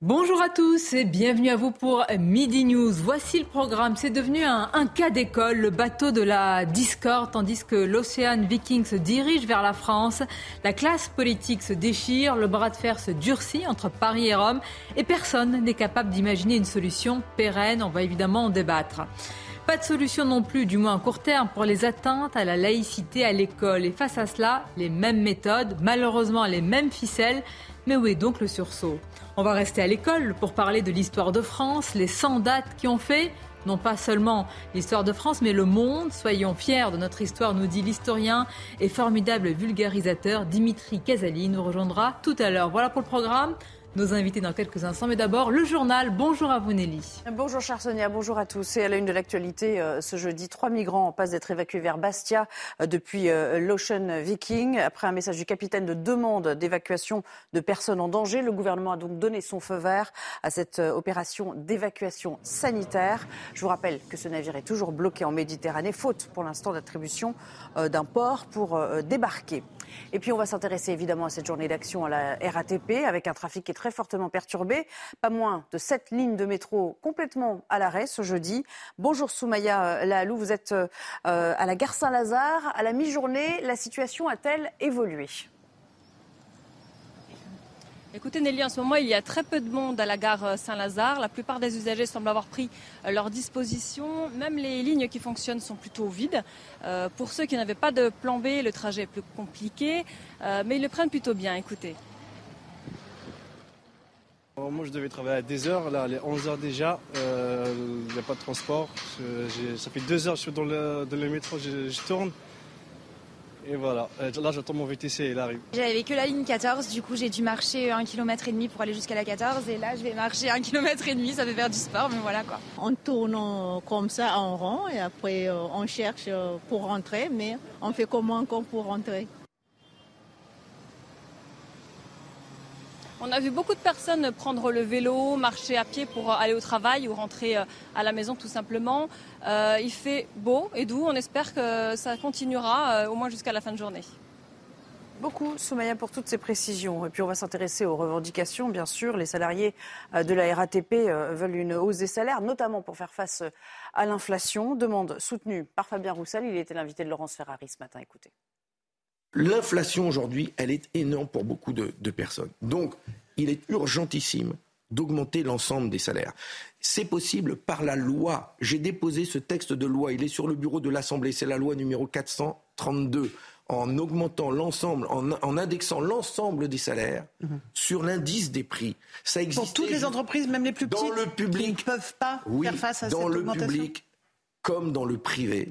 Bonjour à tous et bienvenue à vous pour Midi News. Voici le programme. C'est devenu un, cas d'école, le bateau de la discorde, tandis que l'Océan Viking se dirige vers la France. La classe politique se déchire, le bras de fer se durcit entre Paris et Rome et personne n'est capable d'imaginer une solution pérenne. On va évidemment en débattre. Pas de solution non plus, du moins à court terme, pour les atteintes à la laïcité à l'école. Et face à cela, les mêmes méthodes, malheureusement les mêmes ficelles. Mais où est donc le sursaut? On va rester à l'école pour parler de l'histoire de France, les 100 dates qui ont fait non pas seulement l'histoire de France, mais le monde. Soyons fiers de notre histoire, nous dit l'historien et formidable vulgarisateur Dimitri Casali. nous rejoindra tout à l'heure. Voilà pour le programme nos invités dans quelques instants. Mais d'abord, le journal. Bonjour à vous, Nelly. Bonjour, chère Sonia. Bonjour à tous. Et à la une de l'actualité, euh, ce jeudi, trois migrants passent d'être évacués vers Bastia euh, depuis euh, l'Ocean Viking. Après un message du capitaine de demande d'évacuation de personnes en danger, le gouvernement a donc donné son feu vert à cette opération d'évacuation sanitaire. Je vous rappelle que ce navire est toujours bloqué en Méditerranée, faute pour l'instant d'attribution d'un port pour débarquer. Et puis on va s'intéresser évidemment à cette journée d'action à la RATP avec un trafic qui est très fortement perturbé. Pas moins de sept lignes de métro complètement à l'arrêt ce jeudi. Bonjour Soumaya Lahalou, vous êtes euh, à la gare Saint-Lazare. À la mi-journée, la situation a-t-elle évolué? Écoutez Nelly, en ce moment, il y a très peu de monde à la gare Saint-Lazare. La plupart des usagers semblent avoir pris euh, leur disposition. Même les lignes qui fonctionnent sont plutôt vides. Euh, pour ceux qui n'avaient pas de plan B, le trajet est plus compliqué, euh, mais ils le prennent plutôt bien. Écoutez. Moi, je devais travailler à des heures. Là, il est 11 heures déjà. Il n'y a pas de transport. ça fait deux heures que je suis dans le, métro. je tourne. Et voilà, euh, là j'attends mon VTC, il arrive. J'avais que la ligne 14, du coup j'ai dû marcher un km et demi pour aller jusqu'à la 14 et là je vais marcher un km et demi, ça fait faire du sport, mais voilà quoi. On tourne comme ça en rond et après euh, on cherche euh, pour rentrer, mais on fait comment encore pour rentrer? On a vu beaucoup de personnes prendre le vélo, marcher à pied pour aller au travail ou rentrer euh, à la maison tout simplement. Euh, il fait beau et doux. On espère que ça continuera euh, au moins jusqu'à la fin de journée. Beaucoup, Soumaya, pour toutes ces précisions. Et puis on va s'intéresser aux revendications, bien sûr. Les salariés de la RATP veulent une hausse des salaires, notamment pour faire face à l'inflation. Demande soutenue par Fabien Roussel. Il était l'invité de Laurence Ferrari ce matin. Écoutez. L'inflation aujourd'hui, elle est énorme pour beaucoup de, personnes. Donc, il est urgentissime d'augmenter l'ensemble des salaires. C'est possible par la loi. J'ai déposé ce texte de loi, il est sur le bureau de l'Assemblée, c'est la loi numéro 432, en augmentant l'ensemble, en, indexant l'ensemble des salaires mhm. sur l'indice des prix. Ça existe. Pour toutes les entreprises, même les plus petites, dans le public, qui ne peuvent pas faire face à cette augmentation Dans le public comme dans le privé.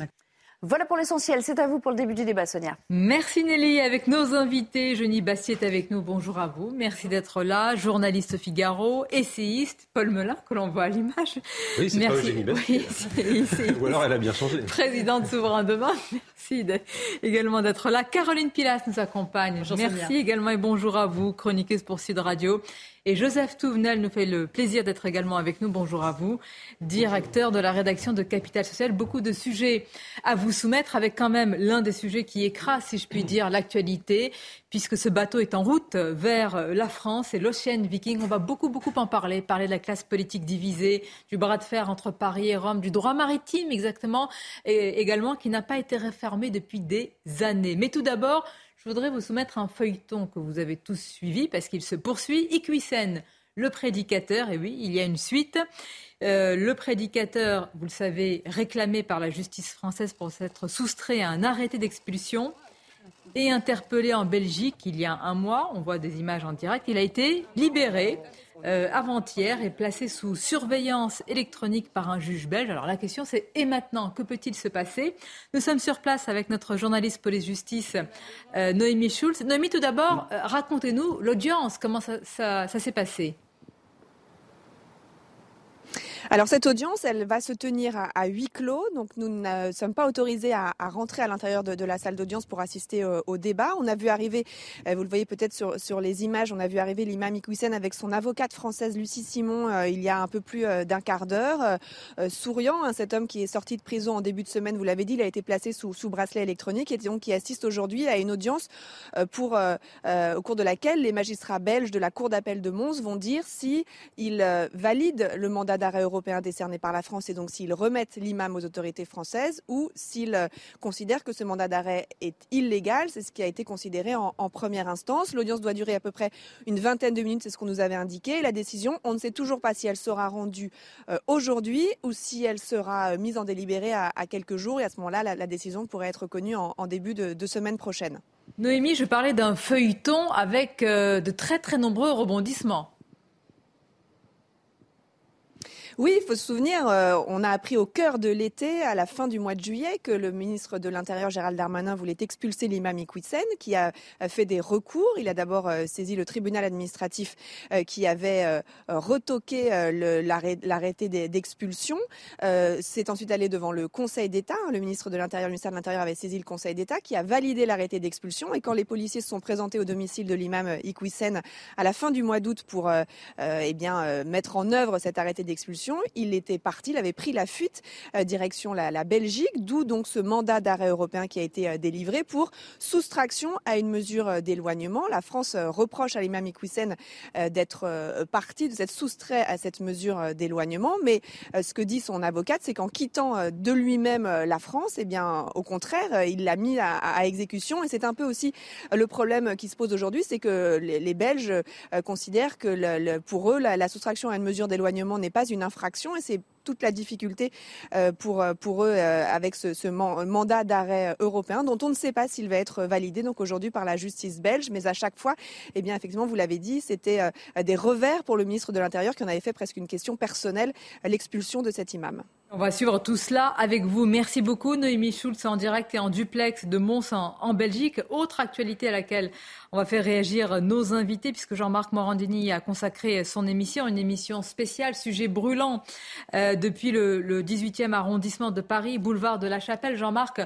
Voilà pour l'essentiel. C'est à vous pour le début du débat, Sonia. Merci Nelly. Avec nos invités, Jenny Bastier est avec nous. Bonjour à vous. Merci d'être là. Journaliste Figaro, essayiste, Paul Melun, que l'on voit à l'image. Oui, c'est pas Eugénie Bastier. Ou alors elle a bien changé. Présidente Souverain Demain. Merci également d'être là. Caroline Pilas nous accompagne. Merci également et bonjour à vous, chroniqueuse pour Sud Radio. Et Joseph Touvenel nous fait le plaisir d'être également avec nous. Bonjour à vous, directeur de la rédaction de Capital Social. Beaucoup de sujets à vous soumettre avec quand même l'un des sujets qui écrase, si je puis dire, l'actualité, puisque ce bateau est en route vers la France et l'Ocean Viking. On va beaucoup, beaucoup en parler, parler de la classe politique divisée, du bras de fer entre Paris et Rome, du droit maritime exactement, et également qui n'a pas été depuis des années. Mais tout d'abord, je voudrais vous soumettre un feuilleton que vous avez tous suivi parce qu'il se poursuit. Iquisen, le prédicateur, et oui, il y a une suite. Euh, le prédicateur, vous le savez, réclamé par la justice française pour s'être soustrait à un arrêté d'expulsion. et interpellé en Belgique il y a un mois. On voit des images en direct. Il a été libéré. Euh, avant-hier est placé sous surveillance électronique par un juge belge. Alors la question c'est et maintenant que peut-il se passer? Nous sommes sur place avec notre journaliste police-justice euh, Noémie Schulz. Noémie, tout d'abord, euh, racontez-nous l'audience, comment ça s'est passé? Alors cette audience, elle va se tenir à, huis clos, donc nous ne sommes pas autorisés à, rentrer à l'intérieur de, la salle d'audience pour assister au, débat. On a vu arriver, euh, vous le voyez peut-être sur, les images, on a vu arriver l'imam Iqwisen avec son avocate française Lucie Simon euh, il y a un peu plus euh, d'un quart d'heure, souriant. Hein, cet homme qui est sorti de prison en début de semaine, vous l'avez dit, il a été placé sous, sous bracelet électronique et donc qui assiste aujourd'hui à une audience pour, au cours de laquelle les magistrats belges de la Cour d'appel de Mons vont dire si ils valident le mandat d'arrêt européen européen décerné par la France et donc s'ils remettent l'imam aux autorités françaises ou s'ils euh, considèrent que ce mandat d'arrêt est illégal. C'est ce qui a été considéré en, première instance. L'audience doit durer à peu près une vingtaine de minutes, c'est ce qu'on nous avait indiqué. La décision, on ne sait toujours pas si elle sera rendue euh, aujourd'hui ou si elle sera euh, mise en délibéré à, quelques jours. Et à ce moment-là, la, décision pourrait être connue en, début de, de semaine prochaine. Noémie, je parlais d'un feuilleton avec de très très nombreux rebondissements. Oui, il faut se souvenir, euh, on a appris au cœur de l'été, à la fin du mois de juillet, que le ministre de l'Intérieur, Gérald Darmanin, voulait expulser l'imam Iqwitsen, qui a, fait des recours. Il a d'abord euh, saisi le tribunal administratif euh, qui avait retoqué l'arrêté d'expulsion. C'est ensuite allé devant le Conseil d'État. Le ministre de l'Intérieur, le ministère de l'Intérieur avait saisi le Conseil d'État qui a validé l'arrêté d'expulsion. Et quand les policiers se sont présentés au domicile de l'imam Iqwitsen à la fin du mois d'août pour eh bien, mettre en œuvre cet arrêté d'expulsion, il était parti, il avait pris la fuite euh, direction la, Belgique, d'où donc ce mandat d'arrêt européen qui a été euh, délivré pour soustraction à une mesure euh, d'éloignement. La France reproche à l'imam Iqwisen d'être parti, de s'être soustrait à cette mesure d'éloignement, mais ce que dit son avocate, c'est qu'en quittant de lui-même la France, eh bien, au contraire, il l'a mis à, exécution. Et c'est un peu aussi le problème qui se pose aujourd'hui, c'est que les, Belges considèrent que pour eux, la, la soustraction à une mesure d'éloignement n'est pas une infraction et c'est toute la difficulté euh, pour, euh, pour eux euh, avec ce, mandat d'arrêt européen dont on ne sait pas s'il va être validé donc aujourd'hui par la justice belge. Mais à chaque fois, eh bien effectivement, vous l'avez dit, c'était des revers pour le ministre de l'Intérieur qui en avait fait presque une question personnelle, l'expulsion de cet imam. On va suivre tout cela avec vous. Merci beaucoup, Noémie Schulz, en direct et en duplex de Mons en, Belgique. Autre actualité à laquelle on va faire réagir nos invités, puisque Jean-Marc Morandini a consacré son émission, une émission spéciale, sujet brûlant, euh, depuis le, le 18e arrondissement de Paris, boulevard de la Chapelle. Jean-Marc,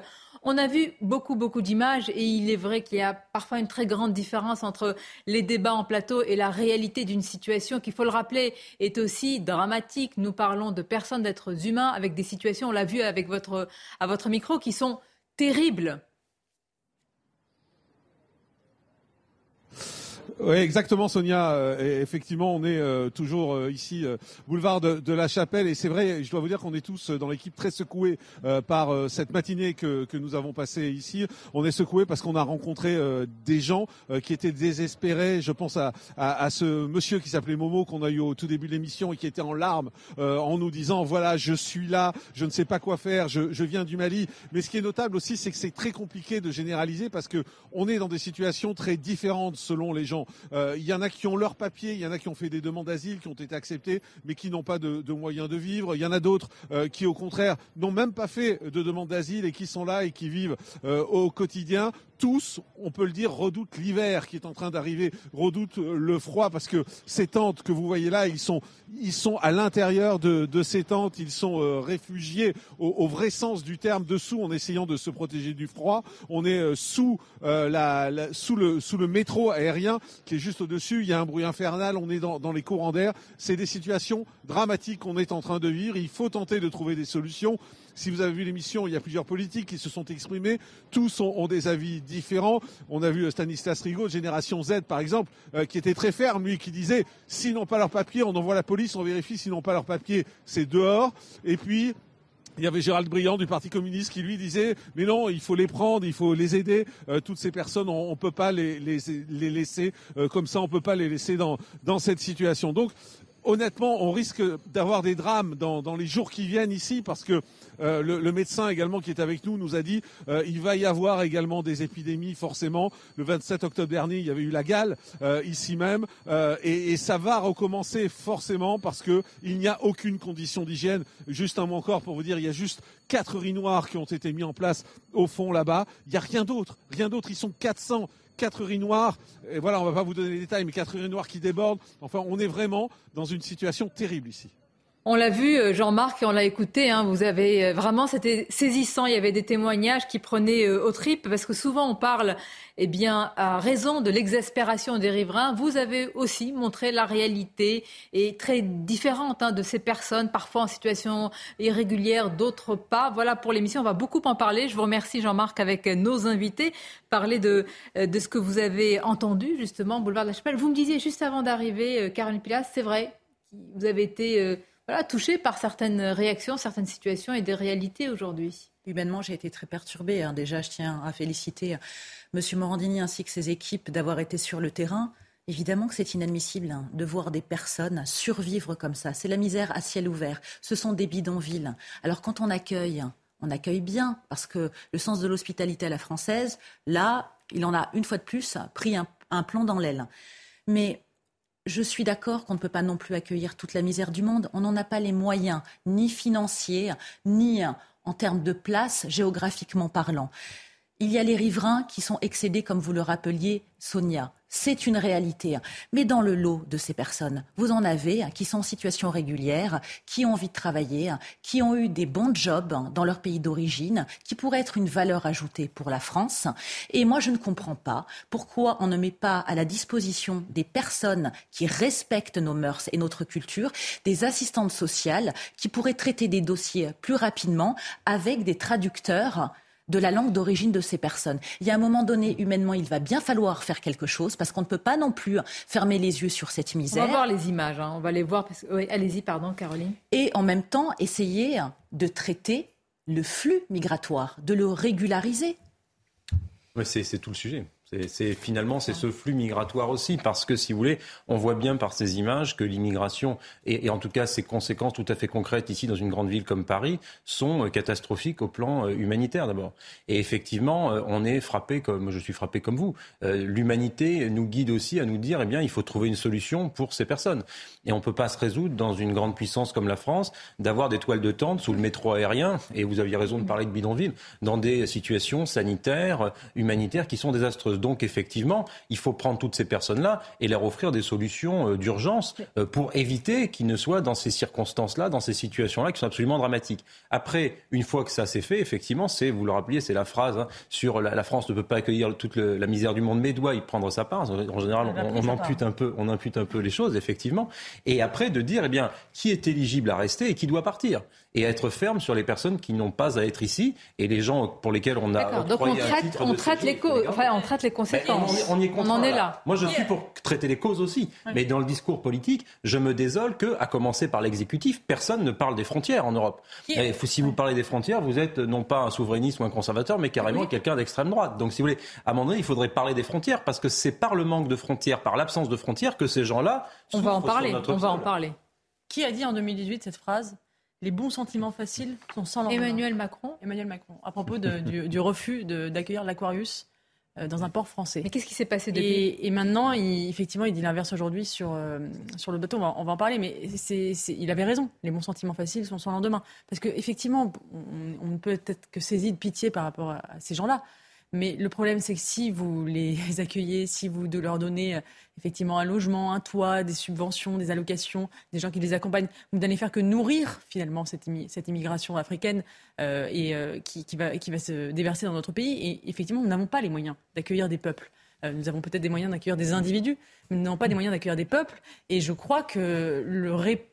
on a vu beaucoup, beaucoup d'images et il est vrai qu'il y a parfois une très grande différence entre les débats en plateau et la réalité d'une situation qui, il faut le rappeler, est aussi dramatique. Nous parlons de personnes, d'êtres humains avec des situations, on l'a vu avec votre, à votre micro, qui sont terribles. Oui, exactement, Sonia. Euh, effectivement, on est euh, toujours euh, ici, boulevard de, la Chapelle, et c'est vrai. Je dois vous dire qu'on est tous dans l'équipe très secoués par cette matinée que, que nous avons passée ici. On est secoués parce qu'on a rencontré des gens qui étaient désespérés. Je pense à, à, ce monsieur qui s'appelait Momo qu'on a eu au tout début de l'émission et qui était en larmes en nous disant voilà, je suis là, je ne sais pas quoi faire, je, je viens du Mali. Mais ce qui est notable aussi, c'est que c'est très compliqué de généraliser parce que on est dans des situations très différentes selon les gens. Euh, il y en a qui ont leur papier, il y en a qui ont fait des demandes d'asile, qui ont été acceptées, mais qui n'ont pas de, moyens de vivre. Il y en a d'autres euh, qui, au contraire, n'ont même pas fait de demande d'asile et qui sont là et qui vivent euh, au quotidien tous, on peut le dire, redoutent l'hiver qui est en train d'arriver, redoutent le froid parce que ces tentes que vous voyez là, ils sont, ils sont à l'intérieur de, ces tentes, ils sont réfugiés au, vrai sens du terme dessous en essayant de se protéger du froid. On est sous, la, sous, le, sous le métro aérien qui est juste au-dessus. Il y a un bruit infernal, on est dans, dans les courants d'air. C'est des situations dramatiques qu'on est en train de vivre. Il faut tenter de trouver des solutions. Si vous avez vu l'émission, il y a plusieurs politiques qui se sont exprimés. Tous ont, des avis différents. On a vu Stanislas Rigaud, Génération Z, par exemple, euh, qui était très ferme, lui, qui disait s'ils n'ont pas leur papier, on envoie la police, on vérifie s'ils n'ont pas leur papier, c'est dehors. Et puis, il y avait Gérald Briand du Parti communiste qui lui disait mais non il faut les prendre il faut les aider. Euh, toutes ces personnes on, ne peut pas les, les, laisser euh, comme ça on peut pas les laisser dans dans cette situation. Donc honnêtement, on risque d'avoir des drames dans, les jours qui viennent ici parce que euh, le, le, médecin également qui est avec nous nous a dit euh, il va y avoir également des épidémies forcément. Le 27 octobre dernier, il y avait eu la gale euh, ici même euh, et, et, ça va recommencer forcément parce que il n'y a aucune condition d'hygiène. Juste un mot encore pour vous dire, il y a juste quatre urinoirs qui ont été mis en place au fond là-bas. Il n'y a rien d'autre, rien d'autre. Ils sont 400 quatre urinoirs. Et voilà, on va pas vous donner les détails, mais quatre urinoirs qui débordent. Enfin, on est vraiment dans une situation terrible ici. On l'a vu, euh, Jean-Marc, et on l'a écouté. Hein, vous avez euh, vraiment, c'était saisissant. Il y avait des témoignages qui prenaient euh, au tripes parce que souvent on parle, eh bien, à raison de l'exaspération des riverains. Vous avez aussi montré la réalité et très différente hein, de ces personnes, parfois en situation irrégulière, d'autres pas. Voilà pour l'émission. On va beaucoup en parler. Je vous remercie, Jean-Marc, avec nos invités, parler de de ce que vous avez entendu justement, boulevard de la Chapelle. Vous me disiez juste avant d'arriver, Caroline Pilas, c'est vrai, vous avez été touché par certaines réactions, certaines situations et des réalités aujourd'hui. Humainement, j'ai été très perturbée. Hein. Déjà, je tiens à féliciter euh, M. Morandini ainsi que ses équipes d'avoir été sur le terrain. Évidemment que c'est inadmissible hein, de voir des personnes survivre comme ça. C'est la misère à ciel ouvert. Ce sont des bidonvilles. Alors quand on accueille, on accueille bien, parce que le sens de l'hospitalité à la française, là, il en a une fois de plus pris un, un plomb dans l'aile. Mais je suis d'accord qu'on ne peut pas non plus accueillir toute la misère du monde. On n'en a pas les moyens, ni financiers, ni en termes de place, géographiquement parlant. Il y a les riverains qui sont excédés, comme vous le rappeliez, Sonia. C'est une réalité. Mais dans le lot de ces personnes, vous en avez qui sont en situation régulière, qui ont envie de travailler, qui ont eu des bons jobs dans leur pays d'origine, qui pourraient être une valeur ajoutée pour la France. Et moi, je ne comprends pas pourquoi on ne met pas à la disposition des personnes qui respectent nos mœurs et notre culture des assistantes sociales qui pourraient traiter des dossiers plus rapidement avec des traducteurs de la langue d'origine de ces personnes. Il y a un moment donné, humainement, il va bien falloir faire quelque chose parce qu'on ne peut pas non plus fermer les yeux sur cette misère. On va voir les images, hein. on va les voir. Oui, allez-y, pardon, Caroline. Et en même temps, essayer de traiter le flux migratoire, de le régulariser. Oui, c'est tout le sujet. C'est finalement c'est ce flux migratoire aussi parce que si vous voulez, on voit bien par ces images que l'immigration et, en tout cas ses conséquences tout à fait concrètes ici dans une grande ville comme Paris sont euh, catastrophiques au plan euh, humanitaire d'abord. Et effectivement, euh, on est frappé comme je suis frappé comme vous. L'humanité nous guide aussi à nous dire eh bien il faut trouver une solution pour ces personnes. Et on ne peut pas se résoudre dans une grande puissance comme la France d'avoir des toiles de tente sous le métro aérien et vous aviez raison de parler de bidonville dans des situations sanitaires, humanitaires qui sont désastreuses. Donc effectivement, il faut prendre toutes ces personnes-là et leur offrir des solutions euh, d'urgence euh, pour éviter qu'ils ne soient dans ces circonstances-là, dans ces situations-là qui sont absolument dramatiques. Après, une fois que ça s'est fait, effectivement, c'est, vous le rappeliez, c'est la phrase hein, sur la, France ne peut pas accueillir toute la misère du monde, mais doit y prendre sa part. En général, on, on impute un peu, on impute un peu les choses, effectivement. Et après, de dire, eh bien, qui est éligible à rester et qui doit partir et être ferme sur les personnes qui n'ont pas à être ici et les gens pour lesquels on a donc on traite, on traite les causes, enfin on traite les conséquences. on, on, en est là. Moi je suis pour traiter les causes aussi, mais dans le discours politique, je me désole que, à commencer par l'exécutif, personne ne parle des frontières en Europe. Et si vous parlez des frontières, vous êtes non pas un souverainiste ou un conservateur, mais carrément quelqu'un d'extrême droite. Donc si vous voulez, à un moment donné, il faudrait parler des frontières parce que c'est par le manque de frontières, par l'absence de frontières que ces gens-là. On va en parler. On va en parler. Qui a dit en 2018 cette phrase? Les bons sentiments faciles sont sans lendemain. Emmanuel Macron Emmanuel Macron, à propos du, refus d'accueillir l'Aquarius euh, dans un port français. Mais qu'est-ce qui s'est passé depuis et, et, maintenant, il, effectivement, il dit l'inverse aujourd'hui sur, euh, sur le bateau. On va, on va en parler, mais c'est, il avait raison. Les bons sentiments faciles sont sans lendemain. Parce qu'effectivement, on, on ne peut être que saisi de pitié par rapport à ces gens-là. Mais le problème, c'est que si vous les accueillez, si vous leur donnez euh, effectivement un logement, un toit, des subventions, des allocations, des gens qui les accompagnent, vous n'allez faire que nourrir finalement cette, cette immigration africaine euh, et euh, qui, va, se déverser dans notre pays. Et effectivement, nous n'avons pas les moyens d'accueillir des peuples. Nous avons peut-être des moyens d'accueillir des individus, mais nous n'avons pas des moyens d'accueillir des peuples. Et je crois que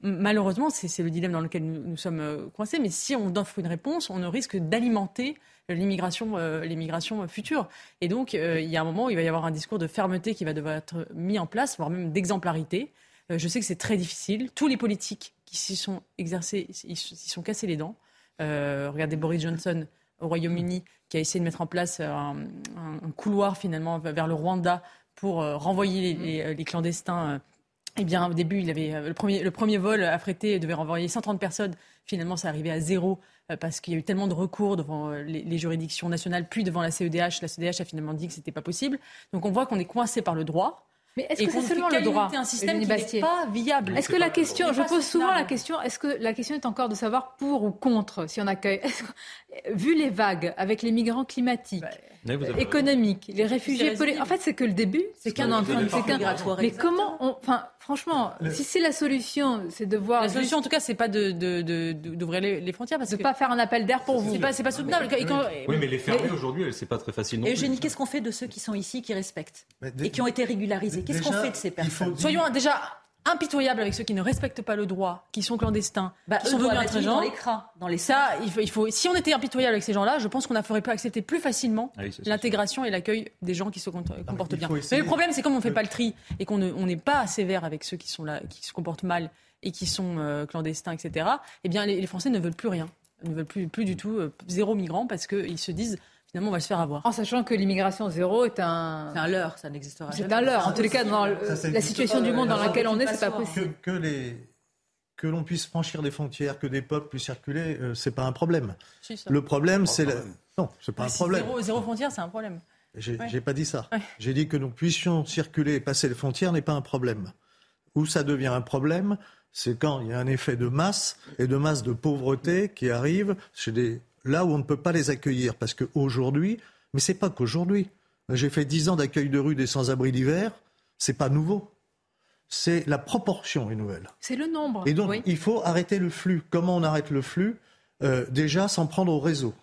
malheureusement, c'est le dilemme dans lequel nous, nous sommes coincés. Mais si on offre une réponse, on risque d'alimenter l'immigration, euh, l'immigration future. Et donc, euh, il y a un moment où il va y avoir un discours de fermeté qui va devoir être mis en place, voire même d'exemplarité. Euh, je sais que c'est très difficile. Tous les politiques qui s'y sont exercés, ils s'y sont cassés les dents. regardez Boris Johnson au Royaume-Uni qui a essayé de mettre en place un, couloir finalement vers le Rwanda pour renvoyer les, les clandestins eh bien, au début, il avait le premier, le premier vol affrété devait renvoyer 130 personnes. Finalement, c'est arrivé à zéro parce qu'il y a eu tellement de recours devant les, les, juridictions nationales, puis devant la CEDH. La CEDH a finalement dit que c'était pas possible. Donc, on voit qu'on est coincé par le droit. Mais est-ce que c'est seulement le droit un système qui n'est pas viable Est-ce que la question, je pose souvent la question, est-ce que la question est encore de savoir pour ou contre si on accueille Vu les vagues avec les migrants climatiques, économiques, les réfugiés politiques, en fait c'est que le début. C'est qu'un entrain de Mais comment on, enfin franchement, si c'est la solution, c'est de voir. La solution en tout cas, c'est pas de d'ouvrir les, les, frontières parce de pas faire un appel d'air pour vous. C'est pas c'est pas soutenable. Oui, mais les fermer aujourd'hui, c'est pas très facile. Non et Eugénie, qu'est-ce qu'on fait de ceux qui sont ici, qui respectent et qui ont été régularisés? Qu'est-ce qu'on fait de ces personnes? Soyons déjà impitoyables avec ceux qui ne respectent pas le droit, qui sont clandestins, bah, qui sont devenus. Dans les cras, dans les ça, il faut, il faut, si on était impitoyable avec ces gens-là, je pense qu'on ne ferait pas accepter plus facilement ah l'intégration et l'accueil des gens qui se comportent bien. Mais le problème, c'est comme on ne fait pas le tri et qu'on n'est pas sévère avec ceux qui sont là, qui se comportent mal et qui sont euh, clandestins, etc. Eh bien, les, les, Français ne veulent plus rien, Ils ne veulent plus, plus du tout euh, zéro migrant parce qu'ils se disent finalement, on va se faire avoir. En sachant que l'immigration zéro est un... C'est un leurre, ça n'existera jamais. C'est un leurre. En tous les cas, dans la situation du monde dans laquelle on est, c'est pas possible. Que, les... que l'on puisse franchir des frontières, que des peuples puissent circuler, euh, c'est pas un problème. le problème, c'est... La... Non, c'est pas un problème. Zéro, zéro frontière, c'est un problème. J'ai ouais. pas dit ça. J'ai dit que nous puissions circuler et passer les frontières n'est pas un problème. Où ça devient un problème, c'est quand il y a un effet de masse et de masse de pauvreté qui arrive chez des là où on ne peut pas les accueillir. Parce qu'aujourd'hui, mais c'est pas qu'aujourd'hui. J'ai fait dix ans d'accueil de rue des sans-abri d'hiver, c'est pas nouveau. C'est la proportion est nouvelle. C'est le nombre. Et donc, il faut arrêter le flux. Comment on arrête le flux? Euh, Déjà, sans prendre au réseau.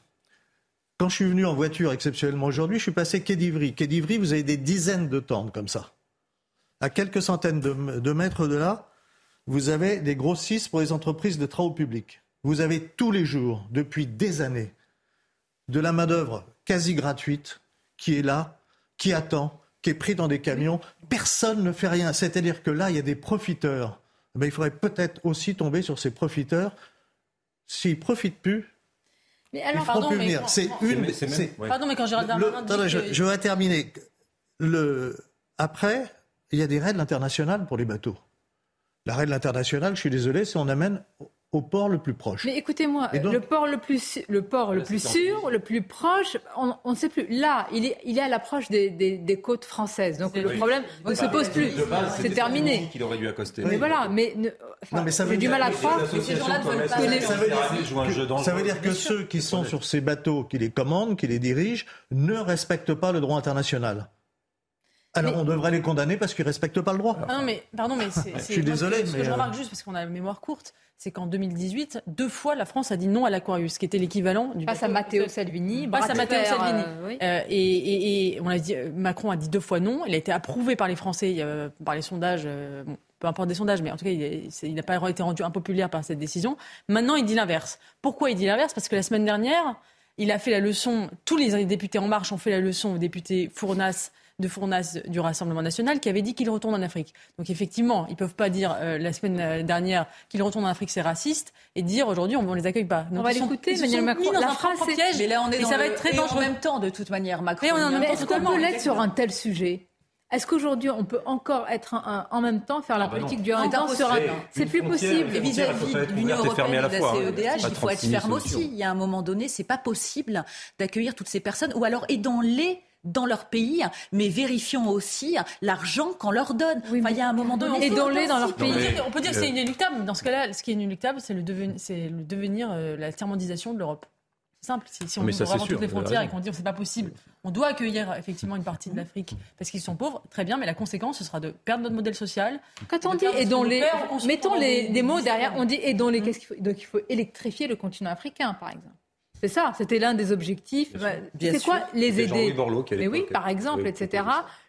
Quand je suis venu en voiture exceptionnellement aujourd'hui, je suis passé quai d'Ivry. Quai d'Ivry, vous avez des dizaines de tentes comme ça. À quelques centaines de, de mètres de là, vous avez des grossistes pour les entreprises de travaux publics. Vous avez tous les jours, depuis des années, de la main-d'œuvre quasi gratuite qui est là, qui attend, qui est pris dans des camions. Personne ne fait rien. C'est-à-dire que là, il y a des profiteurs. Mais il faudrait peut-être aussi tomber sur ces profiteurs. S'ils ne profitent plus, mais alors, ils pardon, mais C'est une. Pardon, mais quand Gérald Darmanin dit je, je, vais terminer. Le... Après, il y a des règles internationales pour les bateaux. La règle internationale, je suis désolé, c'est on amène au port le plus proche. Mais écoutez-moi, le port le plus, le port le plus sûr, le plus proche, on ne sait plus. Là, il est, il est à l'approche des, des, des, côtes françaises. Donc le problème ne se pose plus. C'est terminé. qu'il aurait dû accoster. Mais voilà, mais, j'ai du mal à croire que ces gens-là ne veulent pas. Ça veut dire que ceux qui sont sur ces bateaux, qui les commandent, qui les dirigent, ne respectent pas le droit international. Alors on devrait les condamner parce qu'ils ne respectent pas le droit. non, mais pardon, mais c'est. Je suis désolé. Ce que je remarque juste parce qu'on a la mémoire courte, c'est qu'en 2018, deux fois, la France a dit non à l'Aquarius, qui était l'équivalent du. Face à Matteo Salvini. Face à Matteo Salvini. Euh, euh, et, on a dit, euh, Macron a dit deux fois non. Il a été approuvé par les Français, par les sondages. peu importe des sondages, mais en tout cas, il n'a pas été rendu impopulaire par cette décision. Maintenant, il dit l'inverse. Pourquoi il dit l'inverse? Parce que la semaine dernière, il a fait la leçon, tous les députés En Marche ont fait la leçon aux députés Fournas, de Fournas du Rassemblement national qui avait dit qu'il retourne en Afrique. Donc effectivement, ils ne peuvent pas dire euh, la semaine euh, dernière qu'il retourne en Afrique, c'est raciste, et dire aujourd'hui on ne les accueille pas. on va l'écouter, Emmanuel Macron. la phrase, piège, mais là on est dans ça va être très dangereux. en même temps de toute manière, Macron. Mais, est-ce qu'on peut l'être sur un tel sujet? Est-ce qu'aujourd'hui, on peut encore être en même temps faire la ah bah politique du un sur un C'est plus possible. Et vis-à-vis de l'Union européenne et de la CEDH, il faut être ferme aussi. Il y a un moment donné, c'est pas possible d'accueillir toutes ces personnes, ou alors aidons-les dans leur pays, mais vérifions aussi l'argent qu'on leur donne. il y a un moment donné. Et dans leur pays. On peut dire que c'est inéluctable. Dans ce cas-là, ce qui est inéluctable, c'est le, devenir, le devenir, euh, la tiers-mondisation de l'Europe. C'est simple. Si, on ouvre vraiment toutes les frontières et qu'on dit que c'est pas possible, on doit accueillir effectivement une partie de l'Afrique parce qu'ils sont pauvres. Très bien, mais la conséquence, ce sera de perdre notre modèle social. Quand on dit aidons-les, mettons les, des mots derrière, on dit aidons-les. Qu'est-ce qu'il faut Donc il faut électrifier le continent africain, par exemple. C'est ça, c'était l'un des objectifs. Bah, c'est quoi les aider Mais oui, par exemple, etc.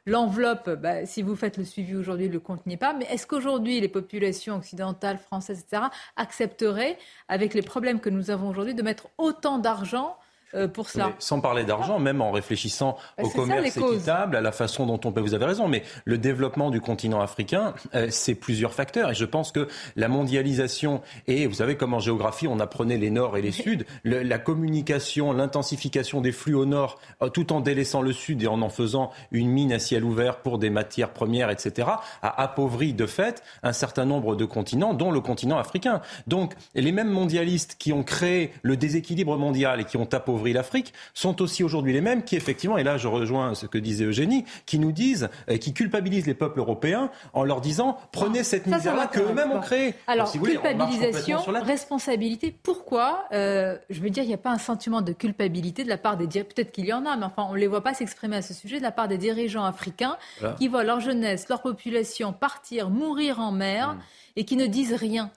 L'enveloppe, bah, si vous faites le suivi aujourd'hui, le compte n'y pas. Mais est-ce qu'aujourd'hui, les populations occidentales, françaises, etc., accepteraient, avec les problèmes que nous avons aujourd'hui, de mettre autant d'argent euh, pour ça. sans parler d'argent, même en réfléchissant Bah, au ça, commerce causes. équitable, à la façon dont on peut, vous avez raison, mais le développement du continent africain, euh, c'est plusieurs facteurs. Et je pense que la mondialisation et, vous savez, comme en géographie, on apprenait les nord et les sud, le- la communication, l'intensification des flux au nord, euh, tout en délaissant le sud et en en faisant une mine à ciel ouvert pour des matières premières, etc., a appauvri de fait un certain nombre de continents, dont le continent africain. Donc, les mêmes mondialistes qui ont créé le déséquilibre mondial et qui ont appauvri l'Afrique sont aussi aujourd'hui les mêmes qui, effectivement, et là je rejoins ce que disait Eugénie, qui nous disent, euh, qui culpabilisent les peuples européens en leur disant prenez cette misère-là qu'eux-mêmes ont créée. Alors, si voulez, culpabilisation, responsabilité. Pourquoi euh, Je veux dire, il n'y a pas un sentiment de culpabilité de la part des dirigeants? Peut-être qu'il y en a, mais enfin, on ne les voit pas s'exprimer à ce sujet de la part des dirigeants africains Voilà. qui voient leur jeunesse, leur population partir, mourir en mer Hmm. et qui ne disent rien.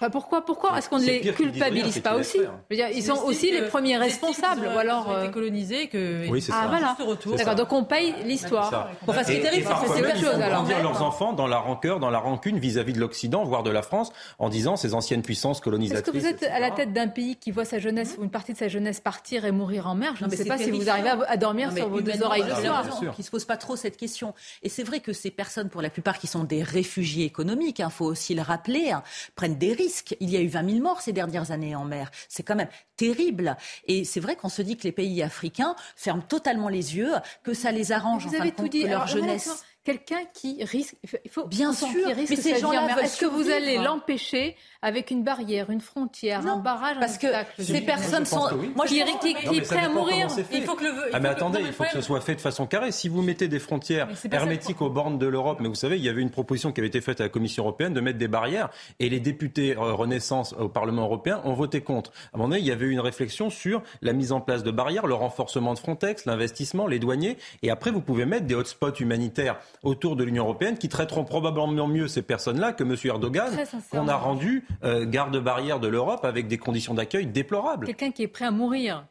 Enfin, pourquoi pourquoi est-ce qu'on ne C'est les rien, culpabilise c'est pas aussi Je veux dire, Ils sont aussi les premiers responsables. ont- Ou alors, ils ont euh, été colonisés, que Oui, c'est ah ça. voilà. D'accord, donc on paye C'est l'histoire. ça. Bon, enfin, ce qui est Et- terrible, c'est parfois que c'est ils chose. Alors, grandir leurs enfants dans la rancœur, dans la rancune vis-à-vis de l'Occident, voire de la France, en disant ces anciennes puissances Est-ce colonisatrices. que vous êtes à la tête d'un pays qui voit sa jeunesse ou une partie de sa jeunesse partir et mourir en mer? Je ne sais c'est pas si vous arrivez à, dormir sur vos deux oreilles le soir. Qui se posent pas trop cette question. Et c'est vrai que ces personnes, pour la plupart, qui sont des réfugiés économiques, il faut aussi le rappeler, hein, prennent des risques. Il y a eu 20 000 morts ces dernières années en mer. C'est quand même terrible. Et c'est vrai qu'on se dit que les pays africains ferment totalement les yeux, que ça les arrange en Vous fin avez de tout compte, dit. que leur Alors, jeunesse. Quelqu'un qui risque, il faut Bien sûr, qui risque mais ces gens-là Est-ce que vous allez l'empêcher avec une barrière, une frontière, un barrage, parce un que obstacle ces personnes sont. oui. Moi, je qui, qui mais est prêt à mourir. Il faut que le. Ah mais attendez, il faut que ce soit fait de façon carrée. Si vous mettez des frontières hermétiques aux bornes de l'Europe, mais vous savez, il y avait une proposition qui avait été faite à la Commission européenne de mettre des barrières, et les députés euh, Renaissance au Parlement européen ont voté contre. À un moment donné, il y avait eu une réflexion sur la mise en place de barrières, le renforcement de Frontex, l'investissement, les douaniers, et après vous pouvez mettre des hotspots humanitaires autour de l'Union européenne qui traiteront probablement mieux ces personnes-là que M. Erdogan, qu'on a rendu euh, garde-barrière de l'Europe avec des conditions d'accueil déplorables. quelqu'un qui est prêt à mourir.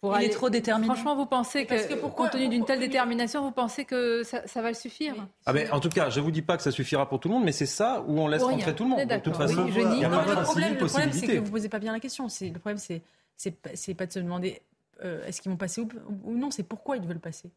Pour Il aller- est trop déterminé. Franchement, vous pensez que, que pourquoi- compte tenu d'une telle détermination, vous pensez que ça, ça va le suffire Ah ben, en tout cas, je vous dis pas que ça suffira pour tout le monde, mais c'est ça où on laisse rien. rentrer tout le On monde. De toute façon, Oui, je il a Non, pas le 26 problème, 000 le problème, c'est que vous posez pas bien la question. Le problème, c'est pas, c'est pas de se demander euh, est-ce qu'ils vont passer ou, ou non, c'est pourquoi ils veulent passer.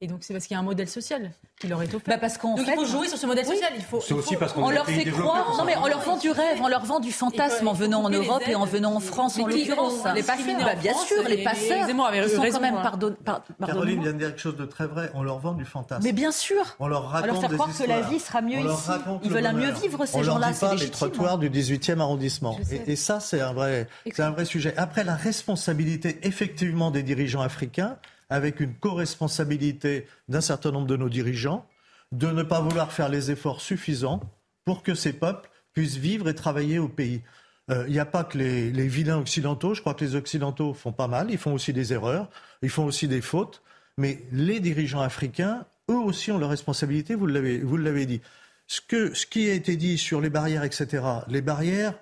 Et donc c'est parce qu'il y a un modèle social qui leur est offert. Bah, parce qu'en donc fait- il faut jouer sur ce modèle Oui. social. Il faut. C'est il aussi faut- parce qu'on On leur fait croire, non mais on leur vend du rêve, on leur vend du fantasme en venant en les Europe et en venant en France en l'occurrence. les passeurs Bah, bien sûr, les et passeurs, ils sont raison, quand même pardon, par- Caroline vient de dire quelque chose de très vrai. On leur vend du fantasme. Mais bien sûr, On leur on raconte leur faire des croire que la vie sera mieux On leur ici. raconte Ils le veulent mieux vivre ces On leur gens-là, pas les trottoirs du 18e arrondissement. Et ça, c'est un vrai, c'est un vrai sujet. Après, la responsabilité effectivement des dirigeants africains, avec une co-responsabilité d'un certain nombre de nos dirigeants, de ne pas vouloir faire les efforts suffisants pour que ces peuples puissent vivre et travailler au pays. Euh, Il n'y a pas que les, les vilains occidentaux. Je crois que les occidentaux font pas mal. Ils font aussi des erreurs. Ils font aussi des fautes. Mais les dirigeants africains, eux aussi, ont leur responsabilité. Vous l'avez, dit. Ce, que, ce qui a été dit sur les barrières, etc. Les barrières,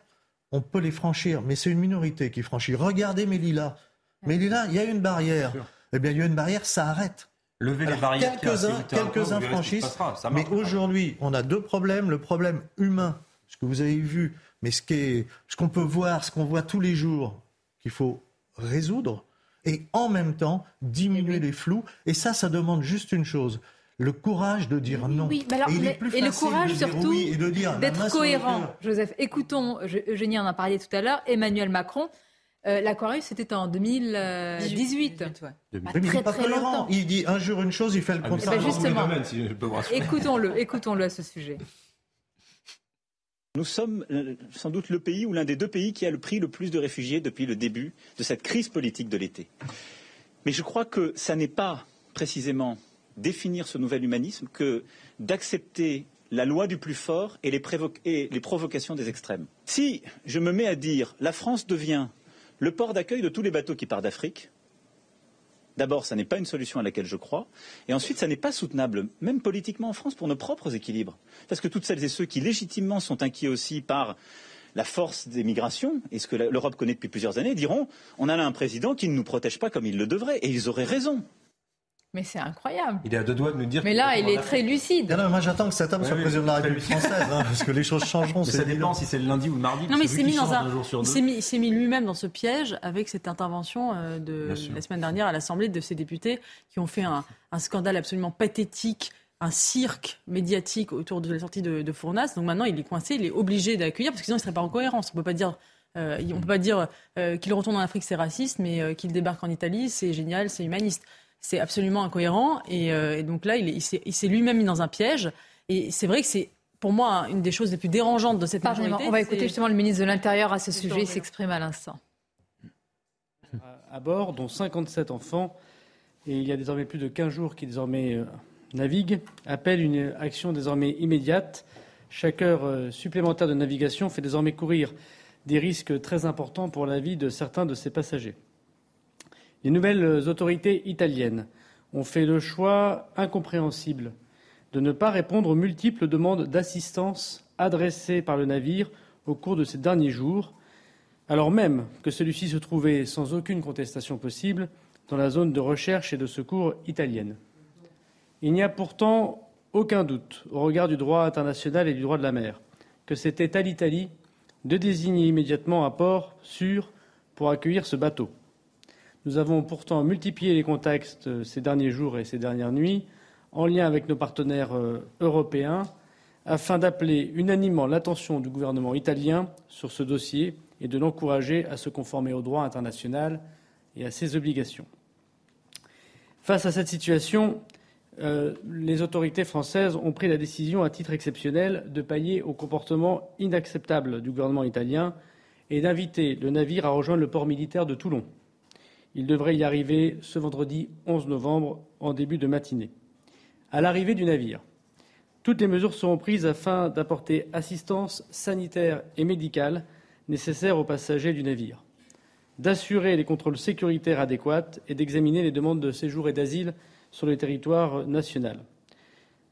on peut les franchir, mais c'est une minorité qui franchit. Regardez Mélila. Mélila, il y a une barrière. Eh bien, il y a une barrière, ça arrête. Lever les barrières. Quelques-uns, se franchissent. passera, Mais aujourd'hui, on a deux problèmes. Le problème humain, ce que vous avez vu, mais ce qu'on peut voir, ce qu'on voit tous les jours, qu'il faut résoudre, et en même temps diminuer les flous. Et ça, ça demande juste une chose le courage de dire non. Oui, mais alors, et, mais- le courage surtout oui d'être cohérent. Joseph, écoutons, Eugénie en a parlé tout à l'heure, Emmanuel Macron. Euh, L'Aquarius, c'était en 2018. Pas Oui, mais il très pas très longtemps. Il dit un jour une chose, il fait le Ah, contraire. ben les justement. si. Écoutons-le, écoutons-le à ce sujet. Nous sommes euh, sans doute le pays ou l'un des deux pays qui a le pris le plus de réfugiés depuis le début de cette crise politique de l'été. Mais je crois que ça n'est pas précisément définir ce nouvel humanisme que d'accepter la loi du plus fort et les, prévo- et les provocations des extrêmes. Si je me mets à dire la France devient le port d'accueil de tous les bateaux qui partent d'Afrique, D'abord, ça n'est pas une solution à laquelle je crois. Et ensuite, ça n'est pas soutenable, même politiquement en France, pour nos propres équilibres. Parce que toutes celles et ceux qui légitimement sont inquiets aussi par la force des migrations, et ce que l'Europe connaît depuis plusieurs années, diront on a là un président qui ne nous protège pas comme il le devrait. Et ils auraient raison. Mais c'est incroyable. Il est à deux doigts de nous dire. Mais là, il est très lucide. Non, non, moi j'attends que cet homme soit président de la République française, hein, parce que les choses changeront. ça dépend si c'est le lundi ou le mardi. Non, mais il s'est mis dans un. Il s'est mis, lui-même dans ce piège avec cette intervention euh, de la semaine dernière à l'Assemblée de ces députés qui ont fait un, scandale absolument pathétique un cirque médiatique autour de la sortie de, de Fournas. Donc maintenant, il est coincé, il est obligé d'accueillir, parce que sinon, il ne serait pas en cohérence. On ne peut pas dire euh, on ne peut pas dire euh, qu'il retourne en Afrique, c'est raciste, mais qu'il débarque en Italie, c'est génial, c'est humaniste c'est absolument incohérent. Euh, et, donc là, il, il s'est lui-même mis dans un piège. Et c'est vrai que c'est pour moi une des choses les plus dérangeantes de cette majorité. On va écouter justement le ministre de l'Intérieur à ce sujet. Il s'exprime à l'instant. À bord, dont 57 enfants, et il y a désormais plus de 15 jours qui désormais euh, naviguent, appelle une action désormais immédiate. Chaque heure euh, supplémentaire de navigation fait désormais courir des risques très importants pour la vie de certains de ces passagers. Les nouvelles autorités italiennes ont fait le choix incompréhensible de ne pas répondre aux multiples demandes d'assistance adressées par le navire au cours de ces derniers jours, alors même que celui-ci se trouvait sans aucune contestation possible dans la zone de recherche et de secours italienne. Il n'y a pourtant aucun doute, au regard du droit international et du droit de la mer, que c'était à l'Italie de désigner immédiatement un port sûr pour accueillir ce bateau. Nous avons pourtant multiplié les contacts euh, ces derniers jours et ces dernières nuits en lien avec nos partenaires euh, européens afin d'appeler unanimement l'attention du gouvernement italien sur ce dossier et de l'encourager à se conformer au droit international et à ses obligations. Face à cette situation, euh, les autorités françaises ont pris la décision, à titre exceptionnel, de pailler au comportement inacceptable du gouvernement italien et d'inviter le navire à rejoindre le port militaire de Toulon. Il devrait y arriver ce vendredi 11 novembre en début de matinée. À l'arrivée du navire, toutes les mesures seront prises afin d'apporter assistance sanitaire et médicale nécessaire aux passagers du navire, d'assurer les contrôles sécuritaires adéquats et d'examiner les demandes de séjour et d'asile sur le territoire national.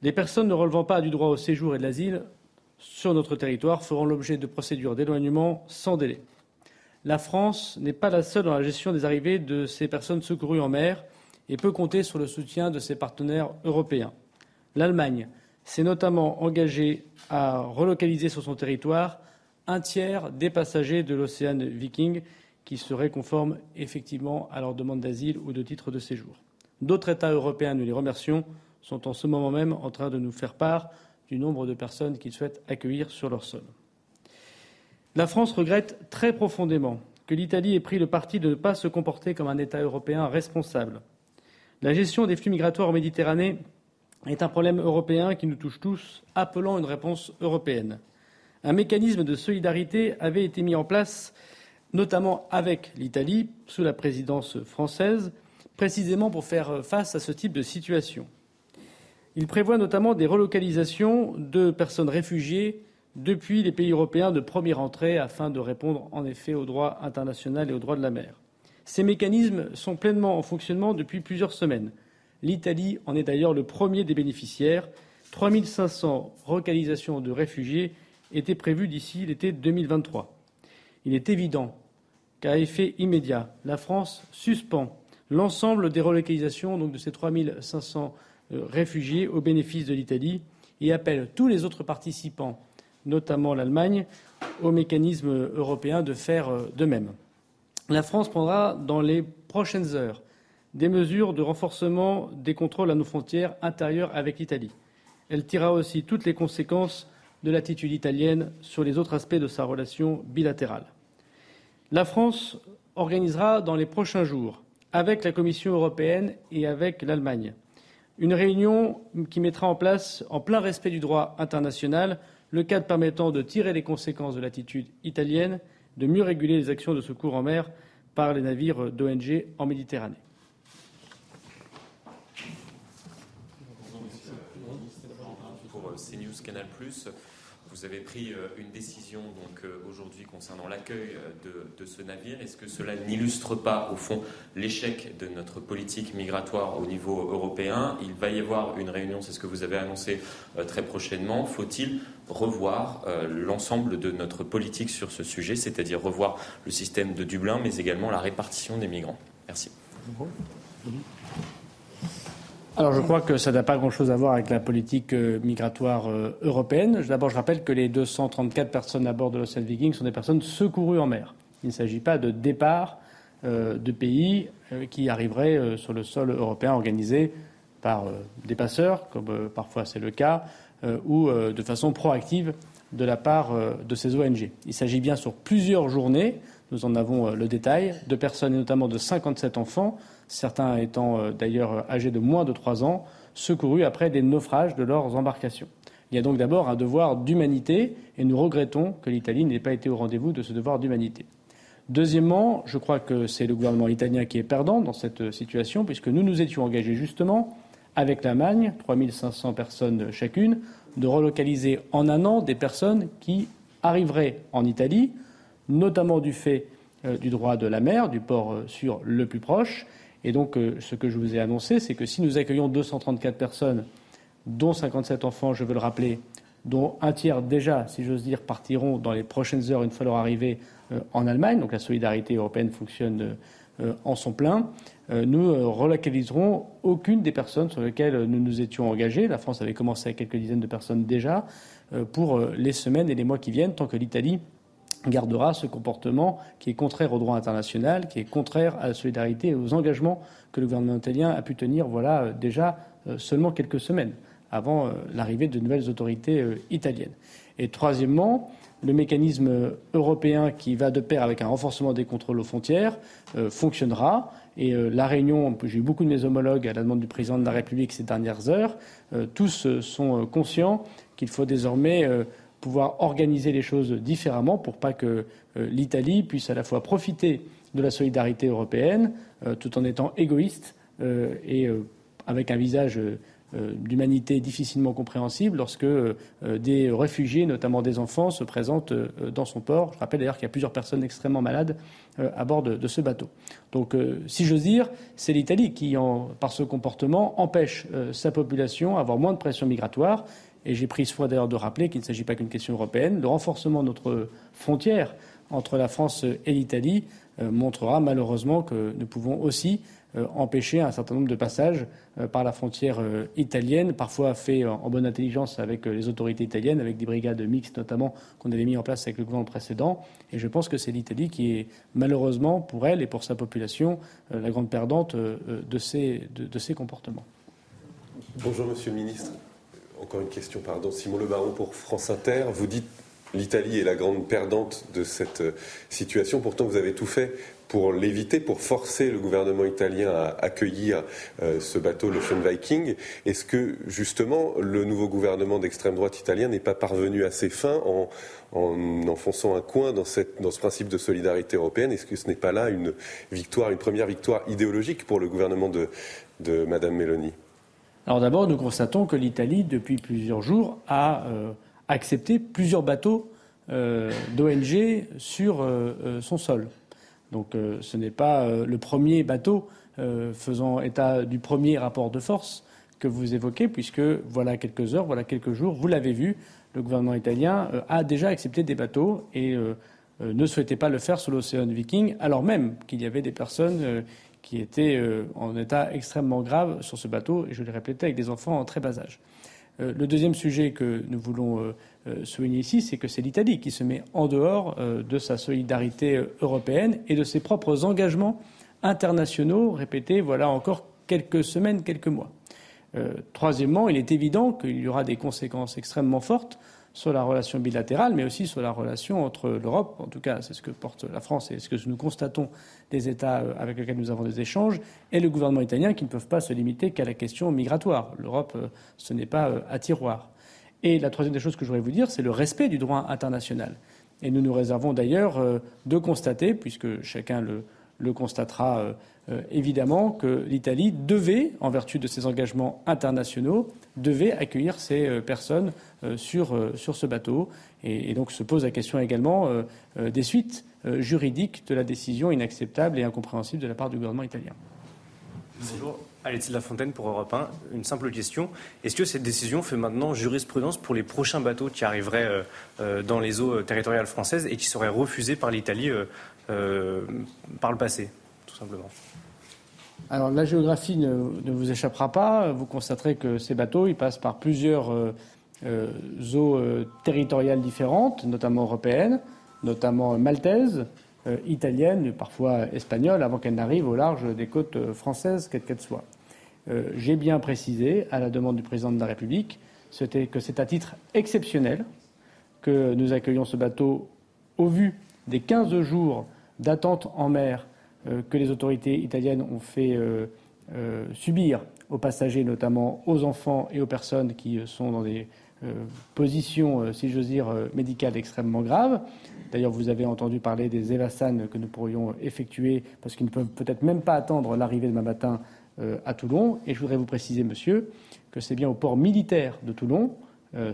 Les personnes ne relevant pas du droit au séjour et de l'asile sur notre territoire feront l'objet de procédures d'éloignement sans délai. La France n'est pas la seule dans la gestion des arrivées de ces personnes secourues en mer et peut compter sur le soutien de ses partenaires européens. L'Allemagne s'est notamment engagée à relocaliser sur son territoire un tiers des passagers de l'Océan Viking qui seraient conformes effectivement à leur demande d'asile ou de titre de séjour. D'autres États européens, nous les remercions, sont en ce moment même en train de nous faire part du nombre de personnes qu'ils souhaitent accueillir sur leur sol. La France regrette très profondément que l'Italie ait pris le parti de ne pas se comporter comme un État européen responsable. La gestion des flux migratoires en Méditerranée est un problème européen qui nous touche tous, appelant une réponse européenne. Un mécanisme de solidarité avait été mis en place, notamment avec l'Italie, sous la présidence française, précisément pour faire face à ce type de situation. Il prévoit notamment des relocalisations de personnes réfugiées depuis les pays européens de première entrée afin de répondre en effet au droit international et au droit de la mer. Ces mécanismes sont pleinement en fonctionnement depuis plusieurs semaines. L'Italie en est d'ailleurs le premier des bénéficiaires. 3 500 relocalisations de réfugiés étaient prévues d'ici l'été 2023. Il est évident qu'à effet immédiat, la France suspend l'ensemble des relocalisations donc de ces 3 500 euh, réfugiés au bénéfice de l'Italie et appelle tous les autres participants notamment l'Allemagne, au mécanisme européen de faire euh, de même. La France prendra dans les prochaines heures des mesures de renforcement des contrôles à nos frontières intérieures avec l'Italie. Elle tirera aussi toutes les conséquences de l'attitude italienne sur les autres aspects de sa relation bilatérale. La France organisera dans les prochains jours, avec la Commission européenne et avec l'Allemagne, une réunion qui mettra en place, en plein respect du droit international, le cadre permettant de tirer les conséquences de l'attitude italienne, de mieux réguler les actions de secours en mer par les navires d'ONG en Méditerranée. Euh, vous avez pris euh, une décision donc euh, aujourd'hui concernant l'accueil euh, de, ce navire. Est-ce que cela n'illustre pas au fond l'échec de notre politique migratoire au niveau européen? Il va y avoir une réunion, c'est ce que vous avez annoncé très prochainement. Faut-il revoir l'ensemble de notre politique sur ce sujet, c'est-à-dire revoir le système de Dublin, mais également la répartition des migrants? Merci. Alors je crois que ça n'a pas grand-chose à voir avec la politique euh, migratoire euh, européenne. D'abord, je rappelle que les 234 personnes à bord de l'Ocean Viking sont des personnes secourues en mer. Il ne s'agit pas de départ euh, de pays qui arriveraient sur le sol européen organisé par des passeurs, comme parfois c'est le cas, ou de façon proactive de la part de ces ONG. Il s'agit bien sur plusieurs journées, nous en avons le détail, de personnes et notamment de 57 enfants certains étant euh, d'ailleurs âgés de moins de trois ans, secourus après des naufrages de leurs embarcations. Il y a donc d'abord un devoir d'humanité et nous regrettons que l'Italie n'ait pas été au rendez-vous de ce devoir d'humanité. Deuxièmement, je crois que c'est le gouvernement italien qui est perdant dans cette situation, puisque nous nous étions engagés justement avec l'Allemagne, 3500 personnes chacune, de relocaliser en un an des personnes qui arriveraient en Italie, notamment du fait euh, du droit de la mer, du port euh, sur le plus proche, et donc, euh, ce que je vous ai annoncé, c'est que si nous accueillons 234 personnes, dont 57 enfants, je veux le rappeler, dont un tiers déjà, si j'ose dire, partiront dans les prochaines heures une fois leur arrivée euh, en Allemagne, donc la solidarité européenne fonctionne euh, en son plein, nous relocaliserons aucune des personnes sur lesquelles nous nous étions engagés. La France avait commencé avec quelques dizaines de personnes déjà pour les semaines et les mois qui viennent, tant que l'Italie gardera ce comportement qui est contraire au droit international, qui est contraire à la solidarité et aux engagements que le gouvernement italien a pu tenir voilà, euh, déjà euh, seulement quelques semaines avant euh, l'arrivée de nouvelles autorités italiennes. Et troisièmement, le mécanisme européen qui va de pair avec un renforcement des contrôles aux frontières fonctionnera. Et la réunion, j'ai eu beaucoup de mes homologues à la demande du président de la République ces dernières heures, tous sont conscients qu'il faut désormais pouvoir organiser les choses différemment pour pas que euh, l'Italie puisse à la fois profiter de la solidarité européenne euh, tout en étant égoïste euh, et avec un visage d'humanité difficilement compréhensible lorsque des réfugiés, notamment des enfants, se présentent dans son port. Je rappelle d'ailleurs qu'il y a plusieurs personnes extrêmement malades à bord de, ce bateau. Donc, si j'ose dire, c'est l'Italie qui, par ce comportement, empêche sa population d'avoir moins de pression migratoire et j'ai pris soin d'ailleurs de rappeler qu'il ne s'agit pas qu'une question européenne. Le renforcement de notre frontière entre la France et l'Italie euh, montrera malheureusement que nous pouvons aussi euh, empêcher un certain nombre de passages euh, par la frontière italienne, parfois fait en bonne intelligence avec les autorités italiennes, avec des brigades mixtes notamment qu'on avait mis en place avec le gouvernement précédent. Et je pense que c'est l'Italie qui est malheureusement pour elle et pour sa population la grande perdante de ces, de ces comportements. Bonjour Monsieur le Ministre encore une question, pardon. Simon Le Baron pour France Inter. Vous dites l'Italie est la grande perdante de cette euh, situation. Pourtant, vous avez tout fait pour l'éviter, pour forcer le gouvernement italien à accueillir euh, ce bateau, l'Ocean Viking. Est-ce que, justement, le nouveau gouvernement d'extrême droite italien n'est pas parvenu à ses fins en, enfonçant un coin dans, ce principe de solidarité européenne? Est-ce que ce n'est pas là une victoire, une première victoire idéologique pour le gouvernement de, de Mme Meloni? Alors d'abord, nous constatons que l'Italie, depuis plusieurs jours, a euh, accepté plusieurs bateaux euh, d'ONG sur euh, son sol. Donc ce n'est pas le premier bateau faisant état du premier rapport de force que vous évoquez, puisque voilà quelques heures, voilà quelques jours, vous l'avez vu, le gouvernement italien a déjà accepté des bateaux et ne souhaitait pas le faire sur l'océan Viking, alors même qu'il y avait des personnes qui étaient euh, en état extrêmement grave sur ce bateau, et je l'ai répété, avec des enfants en très bas âge. Euh, le deuxième sujet que nous voulons euh, souligner ici, c'est que c'est l'Italie qui se met en dehors de sa solidarité européenne et de ses propres engagements internationaux répétés, voilà encore quelques semaines, quelques mois. troisièmement, il est évident qu'il y aura des conséquences extrêmement fortes sur la relation bilatérale, mais aussi sur la relation entre l'Europe, en tout cas c'est ce que porte la France et ce que nous constatons des États euh, avec lesquels nous avons des échanges, et le gouvernement italien qui ne peuvent pas se limiter qu'à la question migratoire. L'Europe, euh, ce n'est pas euh, à tiroir. Et la troisième des choses que je voudrais vous dire, c'est le respect du droit international. Et nous nous réservons d'ailleurs de constater, puisque chacun le, le constatera évidemment que l'Italie devait, en vertu de ses engagements internationaux, devait accueillir ces personnes sur, sur ce bateau. Et, donc se pose la question également des suites juridiques de la décision inacceptable et incompréhensible de la part du gouvernement italien. Bonjour, Alexis Lafontaine pour Europe 1. Une simple question. Est-ce que cette décision fait maintenant jurisprudence pour les prochains bateaux qui arriveraient dans les eaux territoriales françaises et qui seraient refusés par l'Italie euh, par le passé, tout simplement? Alors la géographie ne, vous échappera pas. Vous constaterez que ces bateaux, ils passent par plusieurs eaux territoriales différentes, notamment européennes, notamment maltaises, italiennes, parfois espagnoles, avant qu'elles n'arrivent au large des côtes françaises, quelles qu'elles soient. J'ai bien précisé, à la demande du président de la République, que c'est à titre exceptionnel que nous accueillons ce bateau au vu des 15 jours d'attente en mer euh, que les autorités italiennes ont fait euh, euh, subir aux passagers, notamment aux enfants et aux personnes qui sont dans des positions, si j'ose dire, médicales extrêmement graves. D'ailleurs, vous avez entendu parler des évassanes que nous pourrions effectuer parce qu'ils ne peuvent peut-être même pas attendre l'arrivée demain matin à Toulon. Et je voudrais vous préciser, monsieur, que c'est bien au port militaire de Toulon,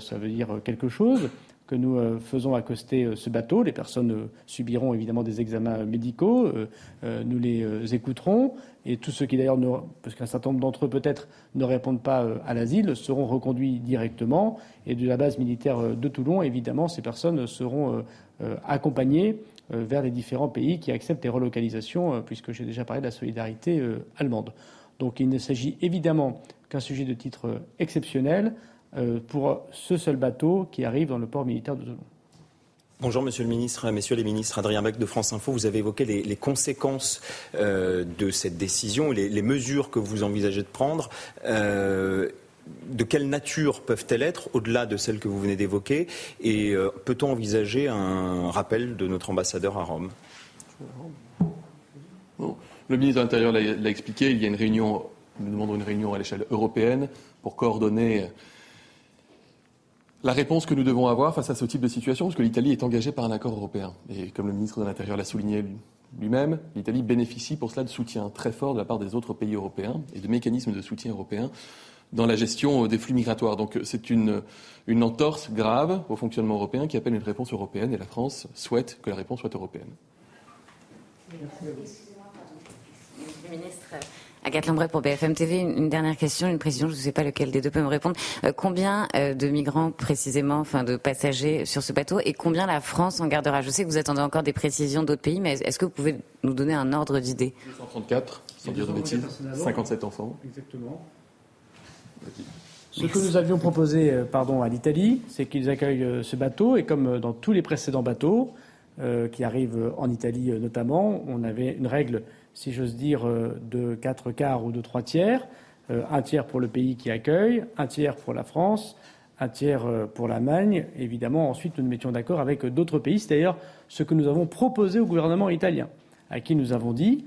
ça veut dire quelque chose, que nous euh, faisons accoster euh, ce bateau. Les personnes euh, subiront évidemment des examens médicaux. Nous les écouterons. Et tous ceux qui d'ailleurs, parce qu'un certain nombre d'entre eux peut-être ne répondent pas à l'asile, seront reconduits directement. Et de la base militaire de Toulon, évidemment, ces personnes seront accompagnées vers les différents pays qui acceptent les relocalisations, puisque j'ai déjà parlé de la solidarité allemande. Donc il ne s'agit évidemment qu'un sujet de titre exceptionnel. Euh, pour ce seul bateau qui arrive dans le port militaire de Toulon. Bonjour Monsieur le Ministre, Messieurs les ministres, Adrien Beck de France Info, vous avez évoqué les, conséquences euh, de cette décision, les, mesures que vous envisagez de prendre. Euh, de quelle nature peuvent-elles être, au-delà de celles que vous venez d'évoquer? Et peut-on envisager un rappel de notre ambassadeur à Rome? Le ministre de l'Intérieur l'a expliqué, il y a une réunion, nous demandons une réunion à l'échelle européenne pour coordonner la réponse que nous devons avoir face à ce type de situation, parce que l'Italie est engagée par un accord européen. Et comme le ministre de l'Intérieur l'a souligné lui-même, l'Italie bénéficie pour cela de soutien très fort de la part des autres pays européens et de mécanismes de soutien européens dans la gestion des flux migratoires. Donc c'est une, une entorse grave au fonctionnement européen qui appelle une réponse européenne et la France souhaite que la réponse soit européenne. Merci ministre. Agathe Lambray pour BFM TV. Une, dernière question, une précision, je ne sais pas lequel des deux peut me répondre. Euh, combien euh, de migrants précisément, enfin de passagers sur ce bateau et combien la France en gardera? Je sais que vous attendez encore des précisions d'autres pays, mais est-ce que vous pouvez nous donner un ordre d'idée? 234, sans dire de bêtises, 57 enfants. Exactement. Ce que nous avions proposé euh, pardon, à l'Italie, c'est qu'ils accueillent ce bateau et comme dans tous les précédents bateaux qui arrivent en Italie notamment, on avait une règle si j'ose dire, euh, de quatre quarts ou de trois tiers, euh, un tiers pour le pays qui accueille, un tiers pour la France, un tiers euh, pour l'Allemagne. Évidemment, ensuite, nous nous mettions d'accord avec d'autres pays. C'est d'ailleurs ce que nous avons proposé au gouvernement italien, à qui nous avons dit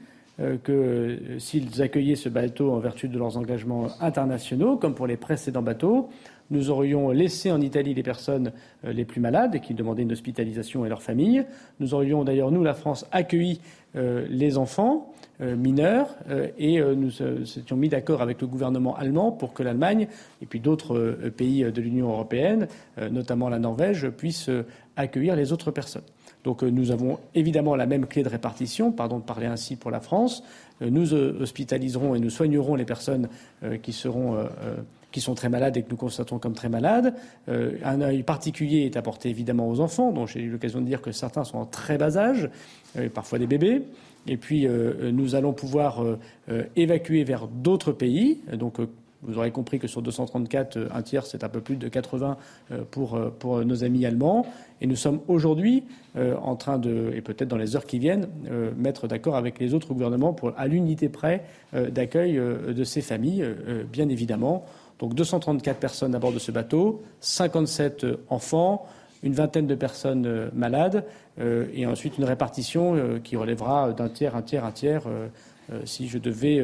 que s'ils accueillaient ce bateau en vertu de leurs engagements internationaux, comme pour les précédents bateaux, nous aurions laissé en Italie les personnes les plus malades et qui demandaient une hospitalisation et leurs familles. Nous aurions d'ailleurs, nous, la France, accueilli les enfants euh, mineurs euh, et euh, nous étions mis d'accord avec le gouvernement allemand pour que l'Allemagne et puis d'autres pays de l'Union européenne, notamment la Norvège, puissent accueillir les autres personnes. Donc nous avons évidemment la même clé de répartition, pardon de parler ainsi pour la France. Nous hospitaliserons et nous soignerons les personnes qui seront qui sont très malades et que nous constatons comme très malades. un œil particulier est apporté évidemment aux enfants, dont j'ai eu l'occasion de dire que certains sont en très bas âge, parfois des bébés. Et puis, euh, nous allons pouvoir euh, euh, évacuer vers d'autres pays. Donc, vous aurez compris que sur 234, un tiers, c'est un peu plus de 80 pour, pour nos amis allemands. Et nous sommes aujourd'hui en train de, et peut-être dans les heures qui viennent, mettre d'accord avec les autres gouvernements pour, à l'unité près d'accueil de ces familles, bien évidemment. Donc 234 personnes à bord de ce bateau, 57 enfants, une vingtaine de personnes euh, malades euh, et ensuite une répartition euh, qui relèvera d'un tiers, un tiers, un tiers. si je devais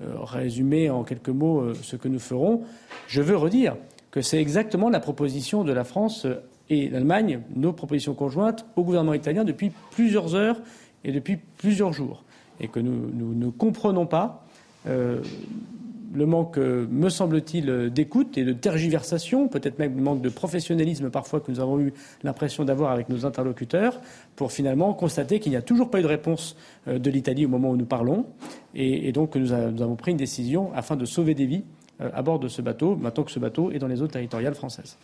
résumer en quelques mots ce que nous ferons, je veux redire que c'est exactement la proposition de la France et l'Allemagne, nos propositions conjointes au gouvernement italien depuis plusieurs heures et depuis plusieurs jours, et que nous, ne comprenons pas le manque, euh, me semble-t-il, euh, d'écoute et de tergiversation, peut-être même le manque de professionnalisme parfois que nous avons eu l'impression d'avoir avec nos interlocuteurs, pour finalement constater qu'il n'y a toujours pas eu de réponse euh, de l'Italie au moment où nous parlons, et, donc nous, nous, avons pris une décision afin de sauver des vies à bord de ce bateau, maintenant que ce bateau est dans les eaux territoriales françaises.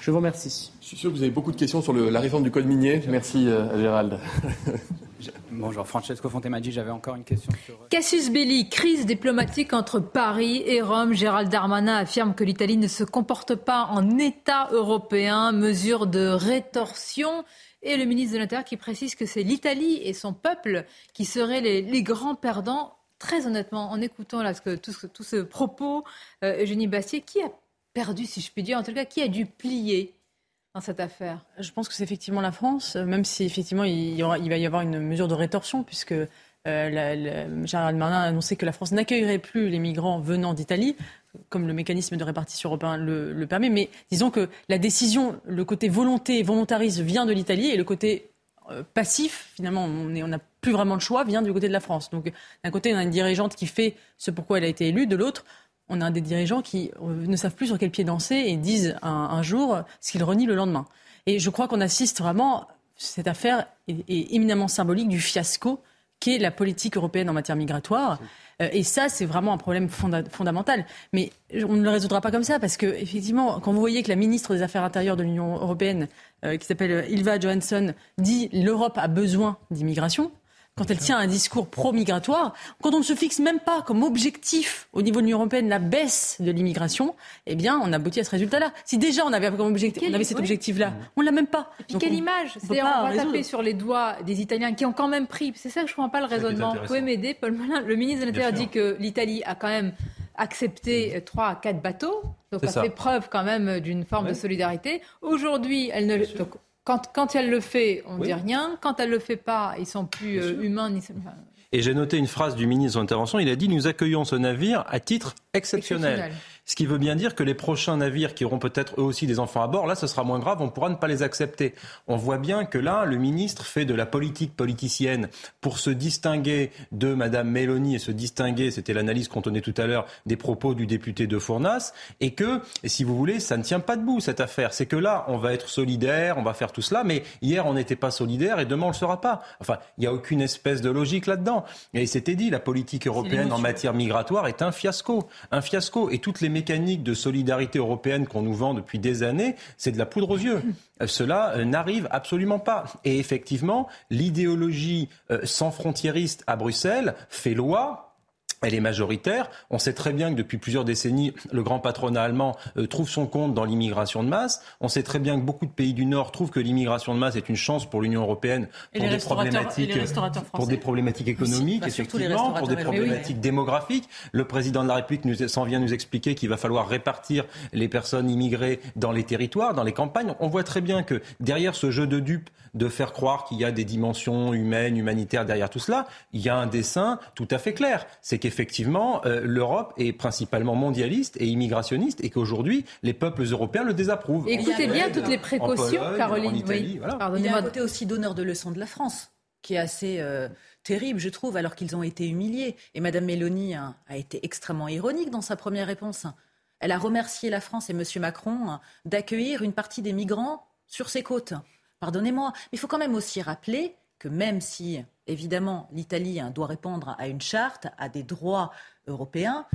Je vous remercie. Je suis sûr que vous avez beaucoup de questions sur la réforme du code minier. Merci à Gérald. Bonjour, Francesco Fontemaggi, j'avais encore une question sur... Cassius Belli, crise diplomatique entre Paris et Rome. Gérald Darmanin affirme que l'Italie ne se comporte pas en État européen, mesure de rétorsion. Et le ministre de l'Intérieur qui précise que c'est l'Italie et son peuple qui seraient les, grands perdants. Très honnêtement, en écoutant là, ce tout, ce, tout, ce propos, euh, Eugénie Bastier, qui a perdu, si je puis dire, en tout cas, qui a dû plier dans cette affaire Je pense que c'est effectivement la France, même si effectivement il, va y avoir une mesure de rétorsion, puisque euh, Gérald Marnin a annoncé que la France n'accueillerait plus les migrants venant d'Italie, comme le mécanisme de répartition européen le, permet. Mais disons que la décision, le côté volonté, volontariste vient de l'Italie et le côté euh, passif, finalement, on n'a plus vraiment de choix, vient du côté de la France. Donc d'un côté, on a une dirigeante qui fait ce pourquoi elle a été élue, de l'autre, on a des dirigeants qui euh, ne savent plus sur quel pied danser et disent un, jour ce qu'ils renient le lendemain. Et je crois qu'on assiste vraiment, cette affaire est, éminemment symbolique du fiasco qu'est la politique européenne en matière migratoire. Euh, et ça, c'est vraiment un problème fondamental. Mais on ne le résoudra pas comme ça, parce que effectivement, quand vous voyez que la ministre des Affaires intérieures de l'Union européenne, euh, qui s'appelle Ilva Johansson, dit l'Europe a besoin d'immigration, quand elle tient un discours pro-migratoire, quand on ne se fixe même pas comme objectif au niveau de l'Union européenne la baisse de l'immigration, eh bien, on aboutit à ce résultat-là. Si déjà on avait, comme objectif, on avait cet objectif-là, on l'a même pas. Et puis quelle image C'est-à-dire, on, va taper sur les doigts des Italiens qui ont quand même pris. C'est ça que je ne comprends pas le raisonnement. Vous pouvez m'aider, Paul Molin Le ministre de l'Intérieur dit que l'Italie a quand même accepté 3 à 4 bateaux. Donc, ça, fait preuve quand même d'une forme de solidarité. Aujourd'hui, elle ne. Quand, elle le fait, on ne dit rien. Quand elle ne le fait pas, ils sont plus euh, humains. Ni... Et j'ai noté une phrase du ministre d'intervention. Il a dit Nous accueillons ce navire à titre exceptionnel. Ce qui veut bien dire que les prochains navires qui auront peut-être eux aussi des enfants à bord, là, ce sera moins grave, on pourra ne pas les accepter. On voit bien que là, le ministre fait de la politique politicienne pour se distinguer de Madame Mélanie et se distinguer, c'était l'analyse qu'on tenait tout à l'heure, des propos du député de Fournas, et que, si vous voulez, ça ne tient pas debout cette affaire. C'est que là, on va être solidaire, on va faire tout cela, mais hier, on n'était pas solidaire et demain, on ne le sera pas. Enfin, il n'y a aucune espèce de logique là-dedans. Et c'était dit, la politique européenne en matière migratoire est un fiasco. Un fiasco. Et toutes les mécanique de solidarité européenne qu'on nous vend depuis des années, c'est de la poudre aux yeux. Euh, cela euh, n'arrive absolument pas. Et effectivement, l'idéologie euh, sans frontiériste à Bruxelles fait loi elle est majoritaire. On sait très bien que depuis plusieurs décennies, le grand patronat allemand euh, trouve son compte dans l'immigration de masse. On sait très bien que beaucoup de pays du Nord trouvent que l'immigration de masse est une chance pour l'Union européenne pour des problématiques, pour des problématiques économiques, bah, effectivement, pour des problématiques démographiques. Le président de la République nous, s'en vient nous expliquer qu'il va falloir répartir les personnes immigrées dans les territoires, dans les campagnes. On voit très bien que derrière ce jeu de dupes, de faire croire qu'il y a des dimensions humaines, humanitaires derrière tout cela, il y a un dessin tout à fait clair. C'est effectivement, euh, l'Europe est principalement mondialiste et immigrationniste et qu'aujourd'hui, les peuples européens le désapprouvent. Écoutez bien toutes les précautions, Caroline. Il y a un côté aussi donneur de leçons de la France qui est assez euh, terrible, je trouve, alors qu'ils ont été humiliés. Et Mme Mélanie a, été extrêmement ironique dans sa première réponse. Elle a remercié la France et M. Macron d'accueillir une partie des migrants sur ses côtes. Pardonnez-moi, mais il faut quand même aussi rappeler que même si, évidemment, l'Italie hein, doit répondre à une charte, à des droits européens,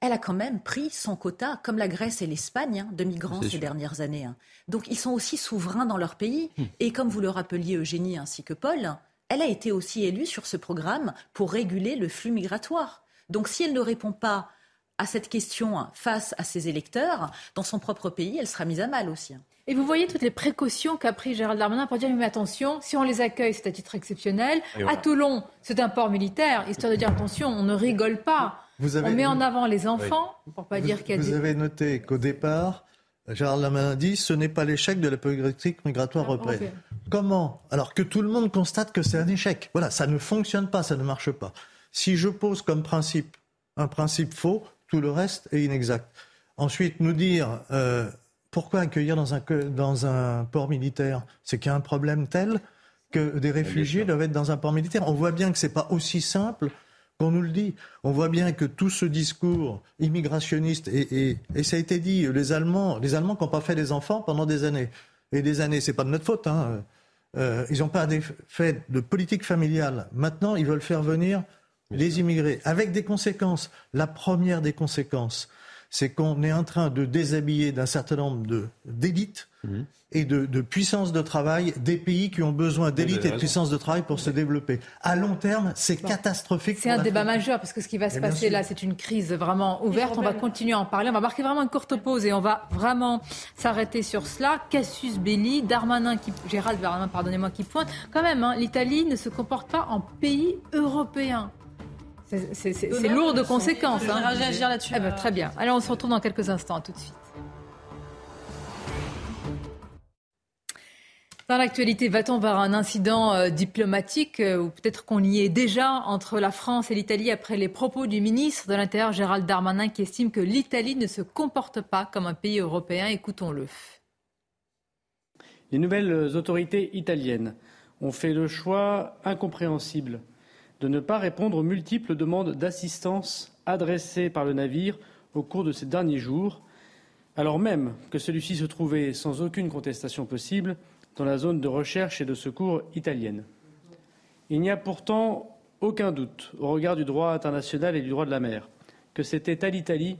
elle a quand même pris son quota, comme la Grèce et l'Espagne, hein, de migrants ces dernières années. Hein. Donc ils sont aussi souverains dans leur pays. Hmm. Et comme vous le rappeliez, Eugénie, ainsi que Paul, elle a été aussi élue sur ce programme pour réguler le flux migratoire. Donc si elle ne répond pas à cette question face à ses électeurs, dans son propre pays, elle sera mise à mal aussi. Et vous voyez toutes les précautions qu'a pris Gérald Darmanin pour dire mais attention, si on les accueille, c'est à titre exceptionnel. À Toulon, c'est un port militaire, histoire de dire attention, on ne rigole pas. on met en avant les enfants pour pas dire qu'il y a Vous avez noté qu'au départ, Gérald Darmanin dit ce n'est pas l'échec de la politique migratoire ah, européenne. Comment Alors que tout le monde constate que c'est un échec. Voilà, ça ne fonctionne pas, ça ne marche pas. Si je pose comme principe un principe faux, tout le reste est inexact. Ensuite, nous dire euh, pourquoi accueillir dans un, dans un port militaire? C'est qu'il y a un problème tel que des réfugiés doivent être dans un port militaire. On voit bien que ce n'est pas aussi simple qu'on nous le dit. On voit bien que tout ce discours immigrationniste, et, ça a été dit, les Allemands, les Allemands qui n'ont pas fait des enfants pendant des années, et des années, c'est pas de notre faute, hein. euh, ils n'ont pas fait de politique familiale. Maintenant, ils veulent faire venir les immigrés, avec des conséquences. La première des conséquences, c'est qu'on est en train de déshabiller d'un certain nombre d'élites Mhm. et de, de, puissance de travail des pays qui ont besoin d'élite et de puissance de travail pour se développer. À long terme, c'est catastrophique. C'est un débat majeur parce que ce qui va se passer là, c'est une crise vraiment ouverte. On va continuer à en parler. On va marquer vraiment une courte pause et on va vraiment s'arrêter sur cela. Cassius Belli, Darmanin, qui, Gérald Darmanin, pardonnez-moi, qui pointe. Quand même, hein, l'Italie ne se comporte pas en pays européen. C'est lourd de conséquences. Hein. réagir là-dessus. Eh ben, très bien. Alors on se retrouve dans quelques instants. tout de suite. Dans l'actualité, va-t-on vers un incident euh, diplomatique euh, ou peut-être qu'on y est déjà entre la France et l'Italie après les propos du ministre de l'Intérieur Gérald Darmanin qui estime que l'Italie ne se comporte pas comme un pays européen? Écoutons-le. Les nouvelles autorités italiennes ont fait le choix incompréhensible de ne pas répondre aux multiples demandes d'assistance adressées par le navire au cours de ces derniers jours, alors même que celui-ci se trouvait sans aucune contestation possible dans la zone de recherche et de secours italienne. Il n'y a pourtant aucun doute, au regard du droit international et du droit de la mer, que c'était à l'Italie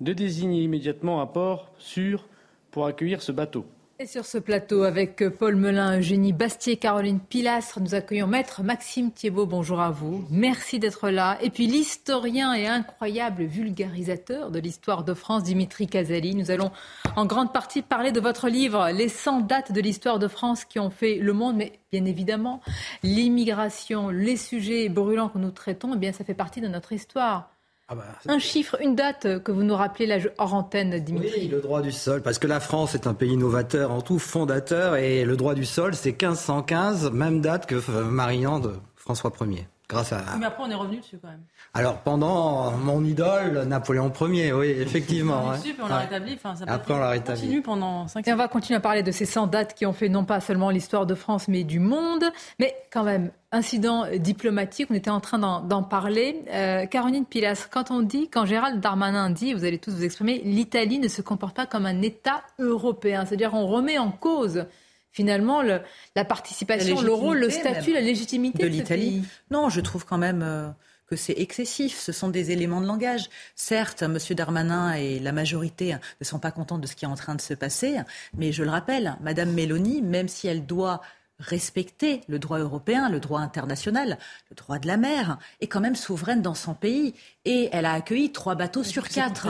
de désigner immédiatement un port sûr pour accueillir ce bateau. Sur ce plateau, avec Paul Melun, Eugénie Bastier, Caroline Pilastre, nous accueillons Maître Maxime Thiebaud. Bonjour à vous. Merci d'être là. Et puis l'historien et incroyable vulgarisateur de l'histoire de France, Dimitri Casali. Nous allons en grande partie parler de votre livre, Les 100 dates de l'histoire de France qui ont fait le monde. Mais bien évidemment, l'immigration, les sujets brûlants que nous traitons, eh bien, ça fait partie de notre histoire. Ah bah, un chiffre, une date que vous nous rappelez là, hors antenne, Dimitri. Oui, le droit du sol, parce que la France est un pays novateur en tout, fondateur, et le droit du sol, c'est 1515, même date que euh, Marian de François Ier. Grâce à... Mais après, on est revenu dessus quand même. Alors, pendant mon idole, Napoléon Ier, oui, effectivement. on, dessus, on l'a rétabli. ça après, on l'a rétabli. Continue pendant 5 Et on va continuer à parler de ces 100 dates qui ont fait non pas seulement l'histoire de France, mais du monde. Mais quand même, incident diplomatique, on était en train d'en parler. Euh, Caroline Pilas, quand on dit, quand Gérald Darmanin dit, vous allez tous vous exprimer, l'Italie ne se comporte pas comme un État européen, c'est-à-dire on remet en cause finalement la participation, le rôle, le statut, la légitimité de, l'Italie. Non, je trouve quand même euh, que c'est excessif. Ce sont des éléments de langage. Certes, M. Darmanin et la majorité ne sont pas contents de ce qui est en train de se passer, mais je le rappelle, Mme Mélanie, même si elle doit respecter le droit européen, le droit international, le droit de la mer, est quand même souveraine dans son pays. Et elle a accueilli trois bateaux sur quatre.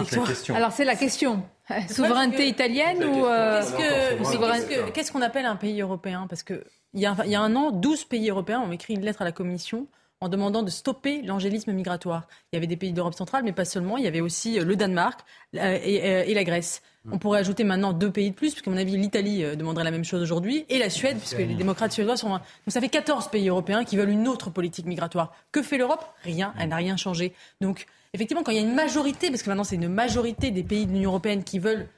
Alors c'est la question. Souveraineté italienne ou euh, qu'est-ce qu'on appelle un pays européen Parce qu'il y, a, il y a un an, 12 pays européens ont écrit une lettre à la Commission en demandant de stopper l'angélisme migratoire. Il y avait des pays d'Europe centrale, mais pas seulement. Il y avait aussi euh, le Danemark euh, et, la Grèce. On pourrait ajouter maintenant deux pays de plus, puisqu'à mon avis, l'Italie euh, demanderait la même chose aujourd'hui, et la Suède, puisque les démocrates suédois sont... Donc ça fait 14 pays européens qui veulent une autre politique migratoire. Que fait l'Europe? Rien, elle n'a rien changé. Donc, effectivement, quand il y a une majorité, parce que maintenant c'est une majorité des pays de l'Union européenne qui veulent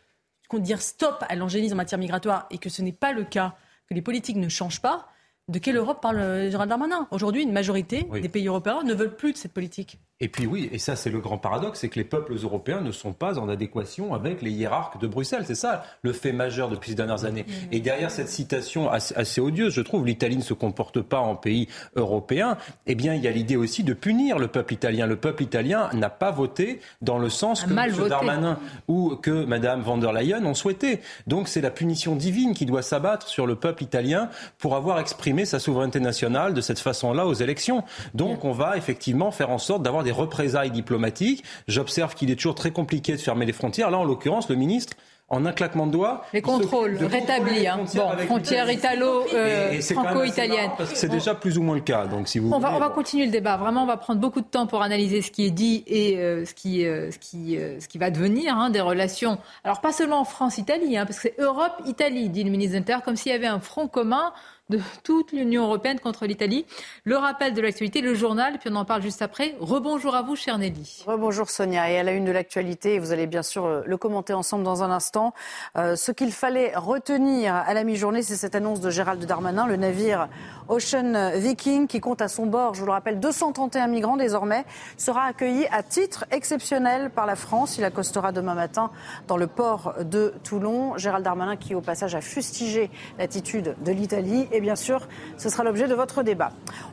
dire stop à l'angélisme en matière migratoire, et que ce n'est pas le cas, que les politiques ne changent pas, de quelle Europe parle Gérald Darmanin? Aujourd'hui, une majorité des pays européens ne veulent plus de cette politique. Et puis oui, et ça c'est le grand paradoxe, c'est que les peuples européens ne sont pas en adéquation avec les hiérarques de Bruxelles. C'est ça le fait majeur depuis ces dernières années. Et derrière cette citation assez, odieuse, je trouve, l'Italie ne se comporte pas en pays européen, eh bien il y a l'idée aussi de punir le peuple italien. Le peuple italien n'a pas voté dans le sens que M. Darmanin ou que Mme von der Leyen ont souhaité. Donc c'est la punition divine qui doit s'abattre sur le peuple italien pour avoir exprimé sa souveraineté nationale de cette façon-là aux élections. Donc on va effectivement faire en sorte d'avoir des représailles diplomatiques. J'observe qu'il est toujours très compliqué de fermer les frontières. Là, en l'occurrence, le ministre en un claquement de doigts. Les contrôles rétablis. Hein. Bon, frontières italo-franco-italiennes. Euh, c'est déjà plus ou moins le cas. Donc, si vous on, va, on va continuer le débat. Vraiment, on va prendre beaucoup de temps pour analyser ce qui est dit et euh, ce, qui, euh, ce, qui, ce qui va devenir hein, des relations. Alors, pas seulement France-Italie, hein, parce que c'est Europe-Italie, dit le ministre de comme s'il y avait un front commun de toute l'Union européenne contre l'Italie. Le rappel de l'actualité, le journal, puis on en parle juste après. Rebonjour à vous, cher Nelly. Rebonjour Sonia. Et à la une de l'actualité, vous allez bien sûr euh, le commenter ensemble dans un instant. Euh, ce qu'il fallait retenir à la mi-journée, c'est cette annonce de Gérald Darmanin. Le navire Ocean Viking, qui compte à son bord, je vous le rappelle, 231 migrants désormais, sera accueilli à titre exceptionnel par la France. Il accostera demain matin dans le port de Toulon. Gérald Darmanin qui, au passage, a fustigé l'attitude de l'Italie Et bien sûr, ce sera l'objet de votre débat.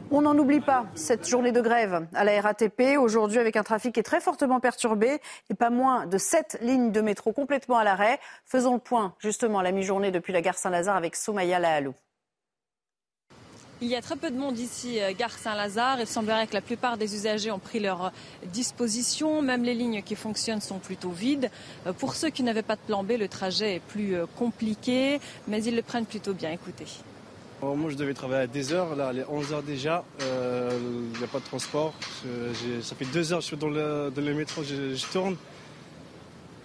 On n'en oublie pas cette journée de grève à la RATP, aujourd'hui avec un trafic qui est très fortement perturbé et pas moins de sept lignes de métro complètement à l'arrêt. Faisons le point justement à la mi-journée depuis la gare Saint-Lazare avec Soumaya Lahalou. Il y a très peu de monde ici, euh, gare Saint-Lazare. Il semblerait que la plupart des usagers ont pris leur disposition. Même les lignes qui fonctionnent sont plutôt vides. Euh, pour ceux qui n'avaient pas de plan B, le trajet est plus euh, compliqué, mais ils le prennent plutôt bien. Écoutez. Moi, je devais travailler à des heures. Là, il est 11 heures déjà. Il n'y a pas de transport. ça fait deux heures que je suis dans le, dans le métro. je tourne.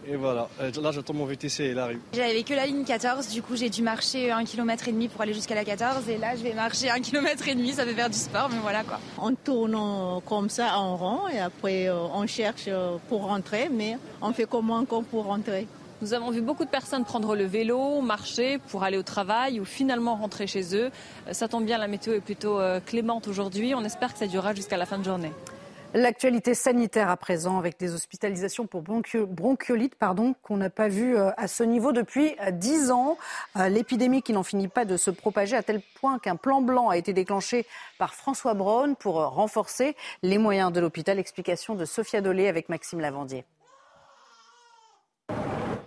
Et voilà, euh, là j'attends mon VTC et il arrive. J'avais que la ligne 14, du coup j'ai dû marcher un km et demi pour aller jusqu'à la 14 et là je vais marcher un km et demi, ça fait faire du sport, mais voilà quoi. On tourne comme ça en rond et après euh, on cherche euh, pour rentrer, mais on fait comment encore pour rentrer? Nous avons vu beaucoup de personnes prendre le vélo, marcher pour aller au travail ou finalement rentrer chez eux. Ça tombe bien, la météo est plutôt clémente aujourd'hui. On espère que ça durera jusqu'à la fin de journée. L'actualité sanitaire à présent avec des hospitalisations pour bronchiolite pardon, qu'on n'a pas vu euh, à ce niveau depuis euh, dix ans. Euh, l'épidémie qui n'en finit pas de se propager à tel point qu'un plan blanc a été déclenché par François Braun pour renforcer les moyens de l'hôpital. Explication de Sophia Dolé avec Maxime Lavandier.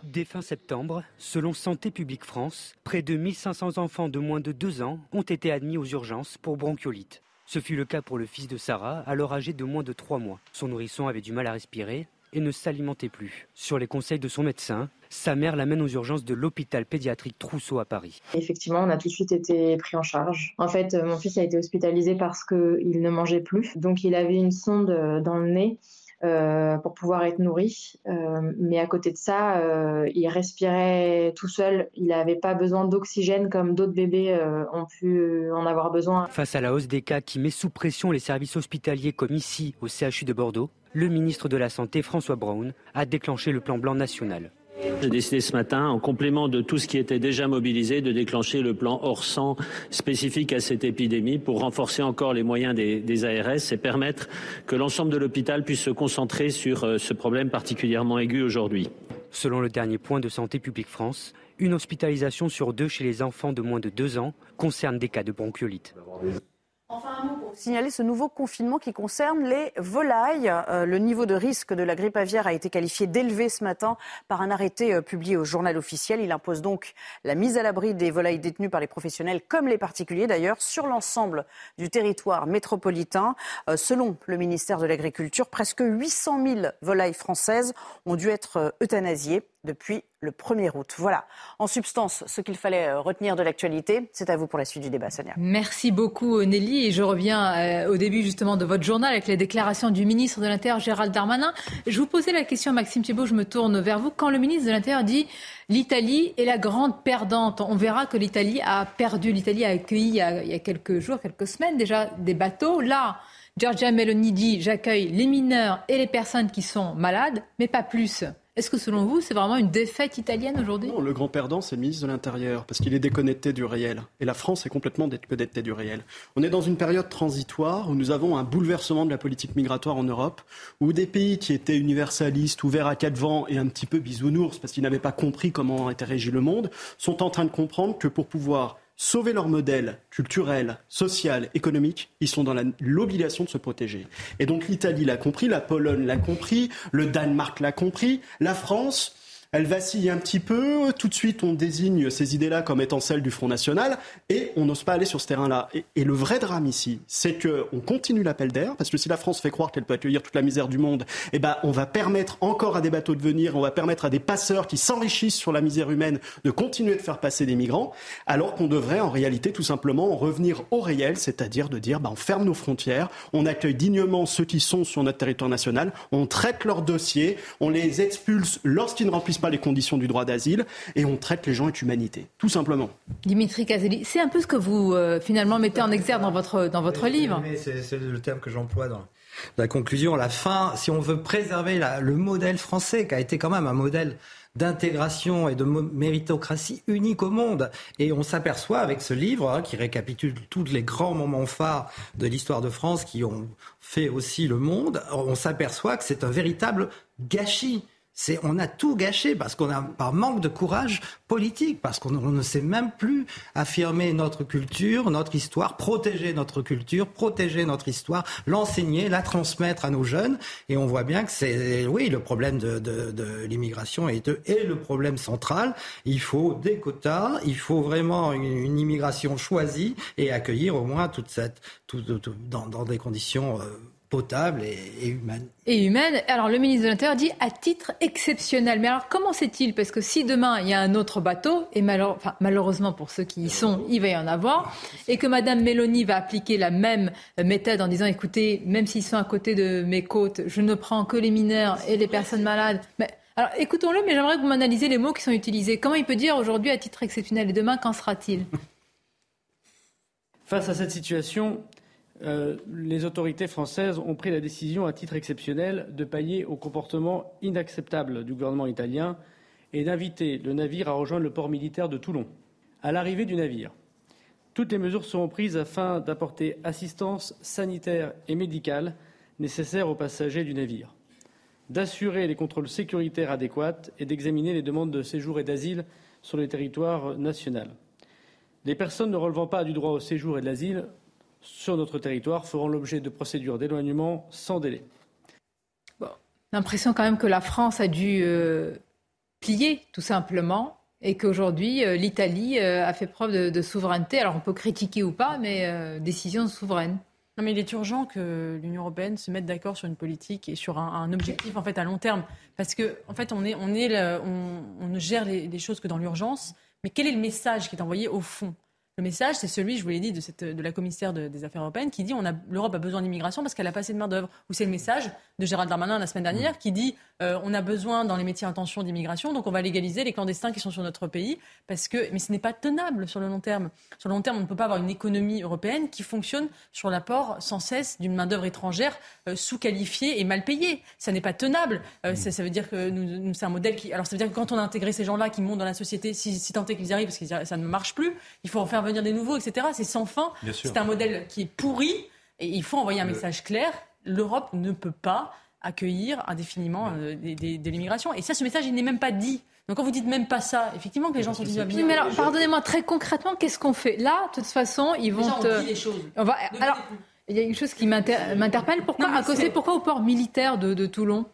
Dès fin septembre, selon Santé publique France, près de 1500 enfants de moins de 2 ans ont été admis aux urgences pour bronchiolite. Ce fut le cas pour le fils de Sarah, alors âgé de moins de trois mois. Son nourrisson avait du mal à respirer et ne s'alimentait plus. Sur les conseils de son médecin, sa mère l'amène aux urgences de l'hôpital pédiatrique Trousseau à Paris. Effectivement, on a tout de suite été pris en charge. En fait, mon fils a été hospitalisé parce qu'il ne mangeait plus. Donc, il avait une sonde dans le nez euh, pour pouvoir être nourri. Euh, mais à côté de ça, euh, il respirait tout seul. Il n'avait pas besoin d'oxygène comme d'autres bébés ont pu en avoir besoin. Face à la hausse des cas qui met sous pression les services hospitaliers comme ici au CHU de Bordeaux, le ministre de la Santé, François Braun, a déclenché le plan blanc national. J'ai décidé ce matin, en complément de tout ce qui était déjà mobilisé, de déclencher le plan hors sang spécifique à cette épidémie pour renforcer encore les moyens des, ARS et permettre que l'ensemble de l'hôpital puisse se concentrer sur euh, ce problème particulièrement aigu aujourd'hui. Selon le dernier point de Santé publique France, une hospitalisation sur deux chez les enfants de moins de deux ans concerne des cas de bronchiolite. Enfin, un mot pour signaler ce nouveau confinement qui concerne les volailles. Euh, le niveau de risque de la grippe aviaire a été qualifié d'élevé ce matin par un arrêté euh, publié au journal officiel. Il impose donc la mise à l'abri des volailles détenues par les professionnels comme les particuliers d'ailleurs sur l'ensemble du territoire métropolitain. Euh, selon le ministère de l'Agriculture, presque 800 000 volailles françaises ont dû être euthanasiées depuis le 1er août. Voilà, en substance, ce qu'il fallait euh, retenir de l'actualité. C'est à vous pour la suite du débat, Sonia. Merci beaucoup, Nelly. Et je reviens euh, au début justement de votre journal avec les déclarations du ministre de l'Intérieur, Gérald Darmanin. Je vous posais la question, Maxime Thibault, je me tourne vers vous. Quand le ministre de l'Intérieur dit l'Italie est la grande perdante, on verra que l'Italie a perdu. L'Italie a accueilli il y, a, il y a quelques jours, quelques semaines déjà, des bateaux. Là, Giorgia Meloni dit j'accueille les mineurs et les personnes qui sont malades, mais pas plus. Est-ce que selon vous, c'est vraiment une défaite italienne aujourd'hui? Non, le grand perdant, c'est le ministre de l'Intérieur, parce qu'il est déconnecté du réel. Et la France est complètement déconnectée du réel. On est dans une période transitoire où nous avons un bouleversement de la politique migratoire en Europe, où des pays qui étaient universalistes, ouverts à quatre vents et un petit peu bisounours, parce qu'ils n'avaient pas compris comment était régi le monde, sont en train de comprendre que pour pouvoir sauver leur modèle culturel, social, économique, ils sont dans l'obligation de se protéger. Et donc l'Italie l'a compris, la Pologne l'a compris, le Danemark l'a compris, la France elle vacille un petit peu. Tout de suite, on désigne ces idées-là comme étant celles du Front National et on n'ose pas aller sur ce terrain-là. Et, le vrai drame ici, c'est qu'on continue l'appel d'air parce que si la France fait croire qu'elle peut accueillir toute la misère du monde, eh ben, on va permettre encore à des bateaux de venir, on va permettre à des passeurs qui s'enrichissent sur la misère humaine de continuer de faire passer des migrants, alors qu'on devrait en réalité tout simplement revenir au réel, c'est-à-dire de dire, bah, on ferme nos frontières, on accueille dignement ceux qui sont sur notre territoire national, on traite leurs dossiers, on les expulse lorsqu'ils ne remplissent pas les conditions du droit d'asile et on traite les gens avec humanité, tout simplement. Dimitri Kazeli, c'est un peu ce que vous euh, finalement mettez en exergue dans votre, dans votre livre. C'est le terme que j'emploie dans la conclusion. La fin, si on veut préserver le modèle français, qui a été quand même un modèle d'intégration et de méritocratie unique au monde. Et on s'aperçoit avec ce livre, hein, qui récapitule tous les grands moments phares de l'histoire de France qui ont fait aussi le monde, on s'aperçoit que c'est un véritable gâchis c'est on a tout gâché parce qu'on a par manque de courage politique, parce qu'on ne sait même plus affirmer notre culture, notre histoire, protéger notre culture, protéger notre histoire, l'enseigner, la transmettre à nos jeunes. Et on voit bien que c'est, oui, le problème de, de, de l'immigration est, est, le problème central. Il faut des quotas, il faut vraiment une, une immigration choisie et accueillir au moins toute cette, tout, tout, dans, dans, des conditions. Euh, potable et, et, humaine. Et humaine. Alors le ministre de l'Intérieur dit à titre exceptionnel. Mais alors comment c'est-il Parce que si demain il y a un autre bateau, et malheure... enfin, malheureusement pour ceux qui y sont, il va y en avoir, et que Madame Mélanie va appliquer la même méthode en disant écoutez, même s'ils sont à côté de mes côtes, je ne prends que les mineurs et les personnes malades. Mais alors écoutons-le, mais j'aimerais que vous m'analysez les mots qui sont utilisés. Comment il peut dire aujourd'hui à titre exceptionnel? Et demain qu'en sera-t-il? Face à cette situation, euh, les autorités françaises ont pris la décision, à titre exceptionnel, de pailler au comportement inacceptable du gouvernement italien et d'inviter le navire à rejoindre le port militaire de Toulon. À l'arrivée du navire, toutes les mesures seront prises afin d'apporter assistance sanitaire et médicale nécessaire aux passagers du navire, d'assurer les contrôles sécuritaires adéquats et d'examiner les demandes de séjour et d'asile sur le territoire national. Les personnes ne relevant pas du droit au séjour et de l'asile sur notre territoire feront l'objet de procédures d'éloignement sans délai. Bon. L'impression quand même que la France a dû euh, plier tout simplement et qu'aujourd'hui euh, l'Italie euh, a fait preuve de, de, souveraineté. Alors on peut critiquer ou pas, mais euh, décision souveraine. Non, mais il est urgent que l'Union européenne se mette d'accord sur une politique et sur un, un, objectif en fait à long terme, parce que en fait on est, on est, le, on, on, ne gère les, les choses que dans l'urgence. Mais quel est le message qui est envoyé au fond? Le message, c'est celui, je vous l'ai dit, de, cette, de la commissaire de, des Affaires européennes qui dit on a l'Europe a besoin d'immigration parce qu'elle a pas assez de main d'œuvre. Ou c'est le message de Gérald Darmanin la semaine dernière qui dit euh, on a besoin dans les métiers en tension d'immigration, donc on va légaliser les clandestins qui sont sur notre pays parce que mais ce n'est pas tenable sur le long terme. Sur le long terme, on ne peut pas avoir une économie européenne qui fonctionne sur l'apport sans cesse d'une main d'œuvre étrangère euh, sous-qualifiée et mal payée. Ça n'est pas tenable. Euh, ça, ça, veut dire que nous, nous c'est un modèle qui alors ça veut dire que quand on a intégré ces gens-là qui montent dans la société, si, si tant est qu'ils arrivent parce que ça ne marche plus, il faut en faire venir des nouveaux, etc c'est sans fin. C'est un modèle qui est pourri et il faut envoyer un message clair. L'Europe ne peut pas accueillir indéfiniment euh, des, des, de l'immigration. Et ça, ce message, il n'est même pas dit. Donc quand vous dites même pas ça, effectivement que les gens sont déjà bien. Mais alors, pardonnez-moi très concrètement, qu'est-ce qu'on fait? Là, de toute façon, ils vont. Déjà, on dit les choses. On va... Alors, il y a une chose qui m'interpelle. Pourquoi, à cause, pourquoi au port militaire de, de Toulon?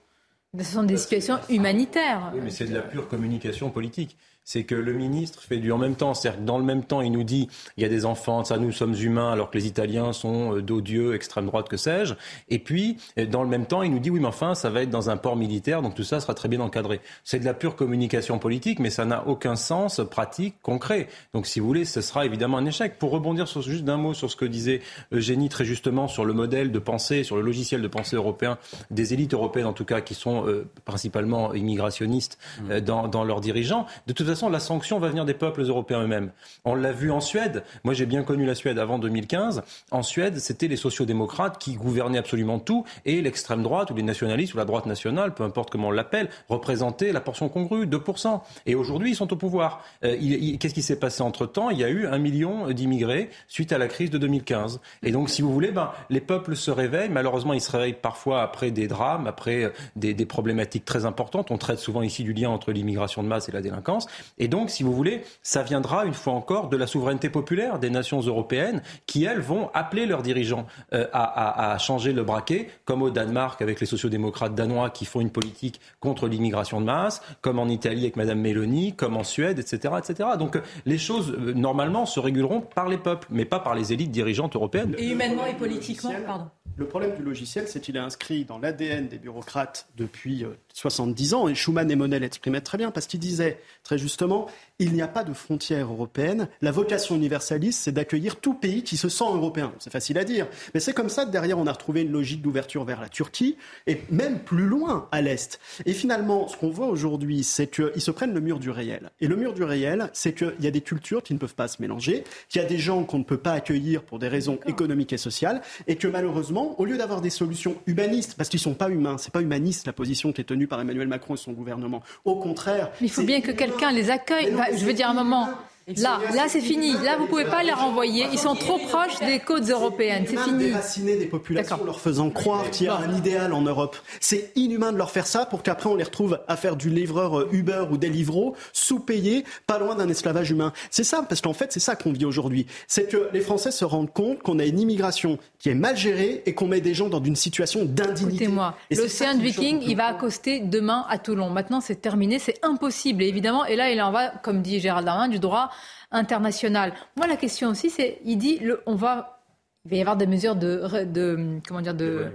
Ce sont des situations humanitaires. Oui, mais c'est de la pure communication politique c'est que le ministre fait du en même temps. C'est-à-dire que dans le même temps, il nous dit il y a des enfants, ça nous sommes humains, alors que les Italiens sont d'odieux, extrême droite, que sais-je. Et puis, dans le même temps, il nous dit oui, mais enfin, ça va être dans un port militaire, donc tout ça sera très bien encadré. C'est de la pure communication politique, mais ça n'a aucun sens pratique, concret. Donc, si vous voulez, ce sera évidemment un échec. Pour rebondir sur, juste d'un mot sur ce que disait Eugénie très justement sur le modèle de pensée, sur le logiciel de pensée européen, des élites européennes en tout cas, qui sont euh, principalement immigrationnistes euh, dans, dans leurs dirigeants. De toute façon, la sanction va venir des peuples européens eux-mêmes. On l'a vu en Suède. Moi, j'ai bien connu la Suède avant 2015. En Suède, c'était les sociodémocrates qui gouvernaient absolument tout et l'extrême droite ou les nationalistes ou la droite nationale, peu importe comment on l'appelle, représentaient la portion congrue, 2%. Et aujourd'hui, ils sont au pouvoir. Euh, Qu'est-ce qui s'est passé entre-temps? Il y a eu un million d'immigrés suite à la crise de 2015. Et donc, si vous voulez, ben, les peuples se réveillent. Malheureusement, ils se réveillent parfois après des drames, après des, des problématiques très importantes. On traite souvent ici du lien entre l'immigration de masse et la délinquance. Et donc, si vous voulez, ça viendra une fois encore de la souveraineté populaire des nations européennes qui, elles, vont appeler leurs dirigeants euh, à, à, à, changer le braquet, comme au Danemark avec les sociodémocrates danois qui font une politique contre l'immigration de masse, comme en Italie avec Madame Meloni, comme en Suède, etc., etc. Donc, les choses euh, normalement se réguleront par les peuples, mais pas par les élites dirigeantes européennes. Et humainement et politiquement, pardon. Le problème du logiciel, c'est qu'il est inscrit dans l'ADN des bureaucrates depuis 70 ans. Et Schuman et Monnet l'exprimaient très bien parce qu'il disait très justement il n'y a pas de frontières européennes. La vocation universaliste, c'est d'accueillir tout pays qui se sent européen. C'est facile à dire. Mais c'est comme ça que derrière, on a retrouvé une logique d'ouverture vers la Turquie et même plus loin, à l'Est. Et finalement, ce qu'on voit aujourd'hui, c'est qu'ils se prennent le mur du réel. Et le mur du réel, c'est qu'il y a des cultures qui ne peuvent pas se mélanger, qu'il y a des gens qu'on ne peut pas accueillir pour des raisons économiques et sociales, et que malheureusement, au lieu d'avoir des solutions humanistes, parce qu'ils ne sont pas humains, c'est pas humaniste la position qui est tenue par Emmanuel Macron et son gouvernement. Au contraire. Mais il faut bien que quelqu'un les accueille. Je veux dire un moment. Là, là, c'est fini. Là, vous pouvez pas les renvoyer. Ils sont trop proches des côtes européennes. C'est fini. Déraciner des populations en leur faisant croire qu'il y a un idéal en Europe. C'est inhumain de leur faire ça pour qu'après on les retrouve à faire du livreur euh, Uber ou Deliveroo, sous-payés, pas loin d'un esclavage humain. C'est ça, parce qu'en fait, c'est ça qu'on vit aujourd'hui. C'est que les Français se rendent compte qu'on a une immigration qui est mal gérée et qu'on met des gens dans une situation d'indignité. Écoutez-moi, l'Océan Viking, il va accoster demain à Toulon. Maintenant, c'est terminé, c'est impossible, évidemment. Et là, il en va, comme dit Gérald Darmanin, du droit international. Moi, la question aussi, c'est, il dit, le, on va, il va y avoir des mesures de, de comment dire, de,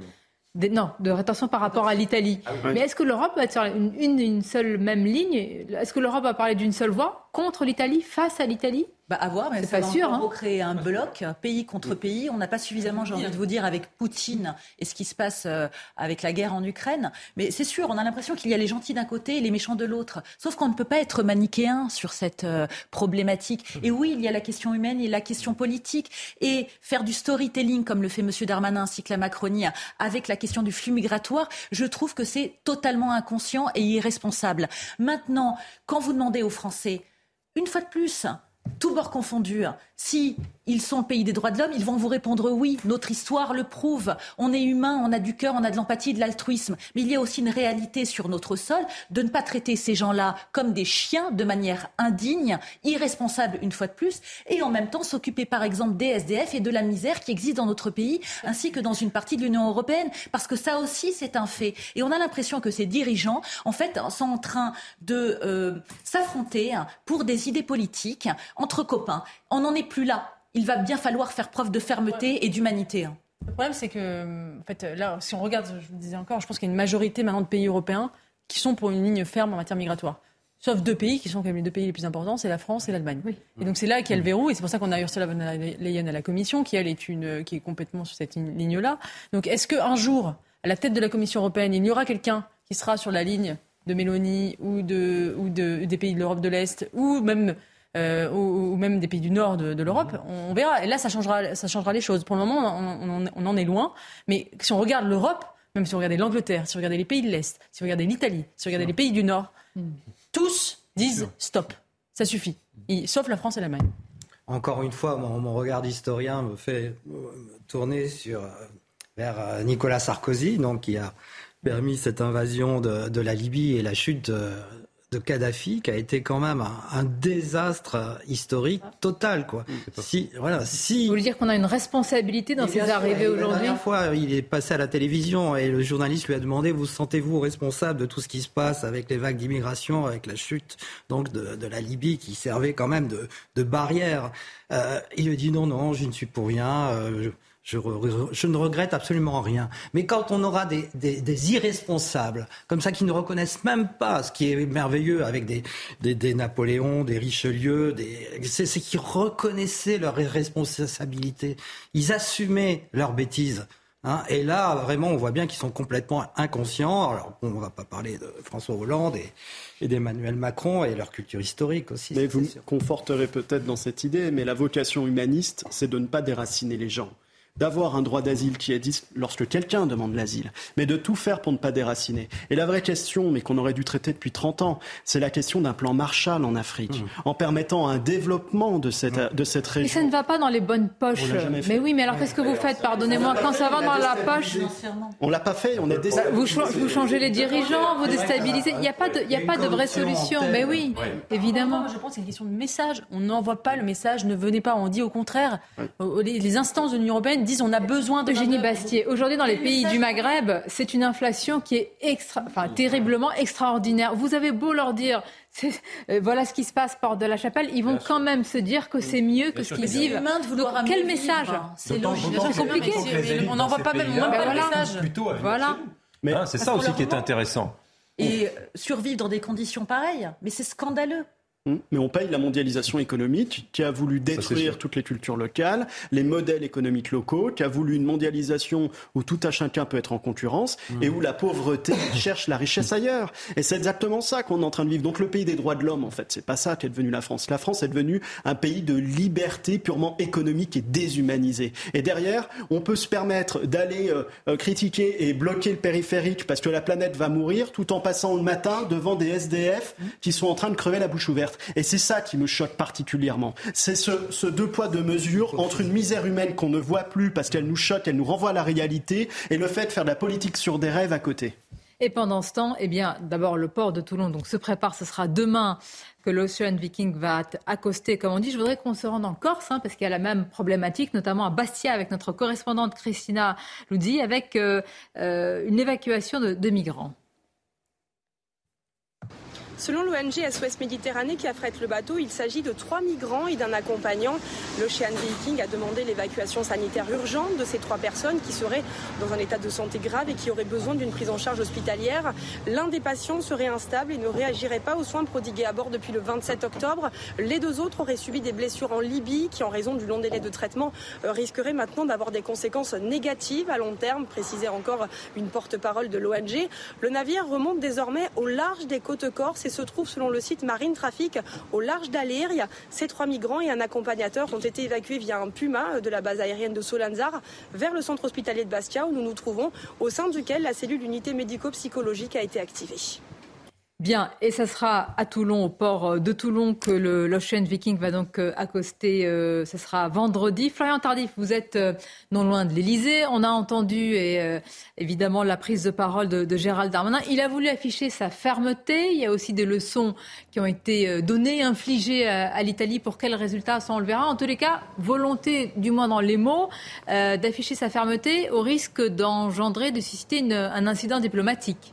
non, de rétention par rapport à l'Italie. Ah Mais est-ce que l'Europe va être sur une, une, une seule même ligne? Est-ce que l'Europe va parler d'une seule voix? Contre l'Italie, face à l'Italie bah, à voir, mais c'est pas sûr. Hein. recréer un bloc, pays contre pays. On n'a pas suffisamment, j'ai envie de vous dire, avec Poutine et ce qui se passe euh, avec la guerre en Ukraine. Mais c'est sûr, on a l'impression qu'il y a les gentils d'un côté et les méchants de l'autre. Sauf qu'on ne peut pas être manichéen sur cette euh, problématique. Et oui, il y a la question humaine et la question politique. Et faire du storytelling, comme le fait M. Darmanin ainsi que la Macronie, avec la question du flux migratoire, je trouve que c'est totalement inconscient et irresponsable. Maintenant, quand vous demandez aux Français, une fois de plus, tout bord confondu, si ils sont le pays des droits de l'homme, ils vont vous répondre oui. Notre histoire le prouve. On est humain, on a du cœur, on a de l'empathie, de l'altruisme. Mais il y a aussi une réalité sur notre sol de ne pas traiter ces gens-là comme des chiens de manière indigne, irresponsable une fois de plus, et en même temps s'occuper par exemple des SDF et de la misère qui existe dans notre pays, ainsi que dans une partie de l'Union européenne, parce que ça aussi c'est un fait. Et on a l'impression que ces dirigeants, en fait, sont en train de euh, s'affronter pour des idées politiques entre copains. On n'en est plus là. Il va bien falloir faire preuve de fermeté et d'humanité. hein. Le problème, c'est que, en fait, là, si on regarde, je vous le disais encore, je pense qu'il y a une majorité maintenant de pays européens qui sont pour une ligne ferme en matière migratoire. Sauf deux pays qui sont quand même les deux pays les plus importants, c'est la France et l'Allemagne. Et donc c'est là qu'il y a le verrou, et c'est pour ça qu'on a Ursula von der Leyen à la Commission, qui elle est une, qui est complètement sur cette ligne-là. Donc est-ce qu'un jour, à la tête de la Commission européenne, il y aura quelqu'un qui sera sur la ligne de Mélanie ou, de, ou de, des pays de l'Europe de l'Est, ou même euh, ou, ou même des pays du nord de, de l'Europe, on, on verra. Et là, ça changera, ça changera les choses. Pour le moment, on, on en- on en est loin. Mais si on regarde l'Europe, même si on regardait l'Angleterre, si on regardait les pays de l'Est, si on regardait l'Italie, si on regardait les pays du Nord, tous disent stop. Ça suffit. Et- sauf la France et l'Allemagne. Encore une fois, mon, mon regard d'historien me fait euh, tourner sur, euh, vers euh, Nicolas Sarkozy, donc, qui a permis cette invasion de, de la Libye et la chute de, de Kadhafi, qui a été quand même un, un désastre historique total. Quoi. Si, voilà, si... Vous voulez dire qu'on a une responsabilité dans ces arrivées aujourd'hui La dernière fois, il est passé à la télévision et le journaliste lui a demandé Vous sentez-vous responsable de tout ce qui se passe avec les vagues d'immigration, avec la chute donc de, de la Libye qui servait quand même de, de barrière? Euh, Il lui dit Non, non, je ne suis pour rien. euh, je, je ne regrette absolument rien. Mais quand on aura des, des, des irresponsables, comme ça, qui ne reconnaissent même pas ce qui est merveilleux avec des, des, des Napoléons, des Richelieu, des, c'est c'est qu'ils reconnaissaient leur responsabilité. Ils assumaient leurs bêtises. Hein, et là, vraiment, on voit bien qu'ils sont complètement inconscients. Alors, bon, on va pas parler de François Hollande et, et d'Emmanuel Macron et leur culture historique aussi. Mais vous me conforterez peut-être dans cette idée, mais la vocation humaniste, c'est de ne pas déraciner les gens. D'avoir un droit d'asile qui existe lorsque quelqu'un demande l'asile, mais de tout faire pour ne pas déraciner. Et la vraie question, mais qu'on aurait dû traiter depuis 30 ans, c'est la question d'un plan Marshall en Afrique, en permettant un développement de cette, de cette Et région. ça ne va pas dans les bonnes poches. Mais oui, mais alors qu'est-ce que vous faites? Pardonnez-moi, quand ça va dans la poche, On l'a pas fait, on est vous, déstabilisé. cha- vous changez les dirigeants, vous déstabilisez. Il n'y a pas de, il y a pas de vraie solution. Mais oui, évidemment. Moi, je pense que c'est une question de message. On n'envoie pas le message, ne venez pas. On dit au contraire. Les instances de l'Union européenne disent on a besoin de. Eugénie Bastier, aujourd'hui dans les pays du Maghreb, c'est une inflation qui est extra, enfin, terriblement extraordinaire. Vous avez beau leur dire, euh, voilà ce qui se passe porte de la chapelle, ils vont quand même se dire que c'est mieux que ce qu'ils vivent. humain de vouloir Donc, quel message vivre. C'est logique. compliqué. On n'envoie pas même n'envoie pas voilà. message. plutôt à venir Voilà. Mais Hein, c'est ça aussi qui est intéressant. Et euh, survivre dans des conditions pareilles, mais c'est scandaleux. Hum, Mais on paye la mondialisation économique qui a voulu détruire toutes les cultures locales, les modèles économiques locaux, qui a voulu une mondialisation où tout à chacun peut être en concurrence et où la pauvreté cherche la richesse ailleurs. Et c'est exactement ça qu'on est en train de vivre. Donc le pays des droits de l'homme, en fait, c'est pas ça qu'est devenu la France. La France est devenue un pays de liberté purement économique et déshumanisé. Et derrière, on peut se permettre d'aller euh, euh, critiquer et bloquer le périphérique parce que la planète va mourir tout en passant le matin devant des SDF qui sont en train de crever la bouche ouverte. Et c'est ça qui me choque particulièrement. C'est ce, deux poids, deux mesures entre une misère humaine qu'on ne voit plus parce qu'elle nous choque, elle nous renvoie à la réalité, et le fait de faire de la politique sur des rêves à côté. Et pendant ce temps, eh bien, d'abord, le port de Toulon se prépare. Ce sera demain que l'Ocean Viking va accoster, comme on dit. Je voudrais qu'on se rende en Corse, hein, parce qu'il y a la même problématique, notamment à Bastia, avec notre correspondante Christina Loudi, avec euh, euh, une évacuation de migrants. Selon l'ONG SOS Méditerranée qui affrète le bateau, il s'agit de trois migrants et d'un accompagnant. L'Ocean Viking a demandé l'évacuation sanitaire urgente de ces trois personnes qui seraient dans un état de santé grave et qui auraient besoin d'une prise en charge hospitalière. L'un des patients serait instable et ne réagirait pas aux soins prodigués à bord depuis le 27 octobre. Les deux autres auraient subi des blessures en Libye qui, en raison du long délai de traitement, euh, risqueraient maintenant d'avoir des conséquences négatives à long terme, précisait encore une porte-parole de l'ONG. Le navire remonte désormais au large des côtes corses se trouve selon le site Marine Trafic au large d'Aléria. Ces trois migrants et un accompagnateur ont été évacués via un Puma de la base aérienne de Solanzar vers le centre hospitalier de Bastia où nous nous trouvons, au sein duquel la cellule unité médico-psychologique a été activée. Bien, et ça sera à Toulon, au port de Toulon, que l'Ocean Viking va donc euh, accoster. Euh, ce sera vendredi. Florian Tardif, vous êtes euh, non loin de l'Elysée. On a entendu et, évidemment la prise de parole de, Gérald Darmanin. Il a voulu afficher sa fermeté. Il y a aussi des leçons qui ont été données, infligées à, l'Italie. Pour quels résultats, ça on le verra. En tous les cas, volonté, du moins dans les mots, d'afficher sa fermeté au risque d'engendrer, de susciter un incident diplomatique.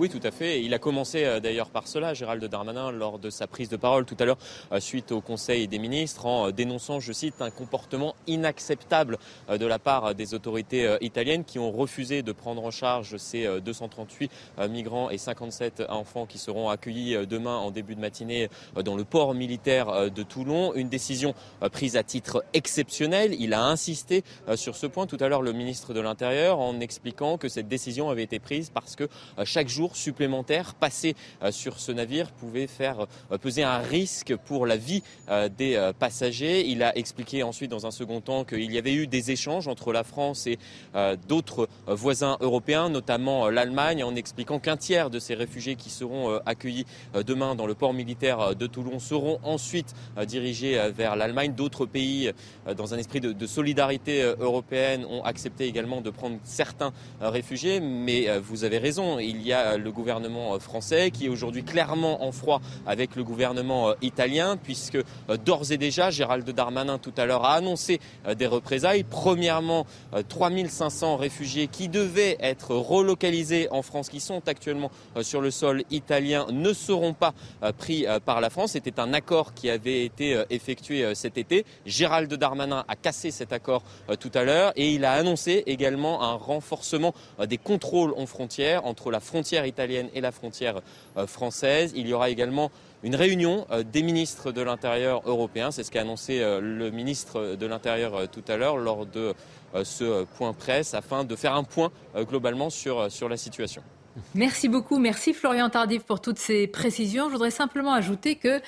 Oui, tout à fait. Il a commencé euh, d'ailleurs par cela, Gérald Darmanin, lors de sa prise de parole tout à l'heure, euh, suite au Conseil des ministres, en euh, dénonçant, je cite, un comportement inacceptable de la part des autorités italiennes qui ont refusé de prendre en charge ces 238 migrants et 57 enfants qui seront accueillis demain en début de matinée dans le port militaire de Toulon. Une décision prise à titre exceptionnel. Il a insisté sur ce point tout à l'heure, le ministre de l'Intérieur, en expliquant que cette décision avait été prise parce que chaque jour, supplémentaires passés euh, sur ce navire pouvait faire euh, peser un risque pour la vie euh, des passagers. Il a expliqué ensuite dans un second temps qu'il y avait eu des échanges entre la France et d'autres voisins européens, notamment l'Allemagne, en expliquant qu'un tiers de ces réfugiés qui seront accueillis demain dans le port militaire de Toulon seront ensuite dirigés vers l'Allemagne. D'autres pays, dans un esprit de, solidarité européenne, ont accepté également de prendre certains réfugiés. Mais vous avez raison, il y a le gouvernement euh, français, qui est aujourd'hui clairement en froid avec le gouvernement euh, italien, puisque euh, d'ores et déjà, Gérald Darmanin tout à l'heure a annoncé des représailles. Premièrement, 3500 réfugiés qui devaient être relocalisés en France, qui sont actuellement sur le sol italien, ne seront pas pris par la France. C'était un accord qui avait été effectué cet été. Gérald Darmanin a cassé cet accord tout à l'heure et il a annoncé également un renforcement des contrôles aux frontières entre la frontière italienne et la frontière euh, française. Il y aura également une réunion euh, des ministres de l'Intérieur européens. C'est ce qu'a annoncé euh, le ministre de l'Intérieur tout à l'heure lors de ce point presse afin de faire un point globalement sur, la situation. Merci beaucoup. Merci Florian Tardif pour toutes ces précisions. Je voudrais simplement ajouter qu'il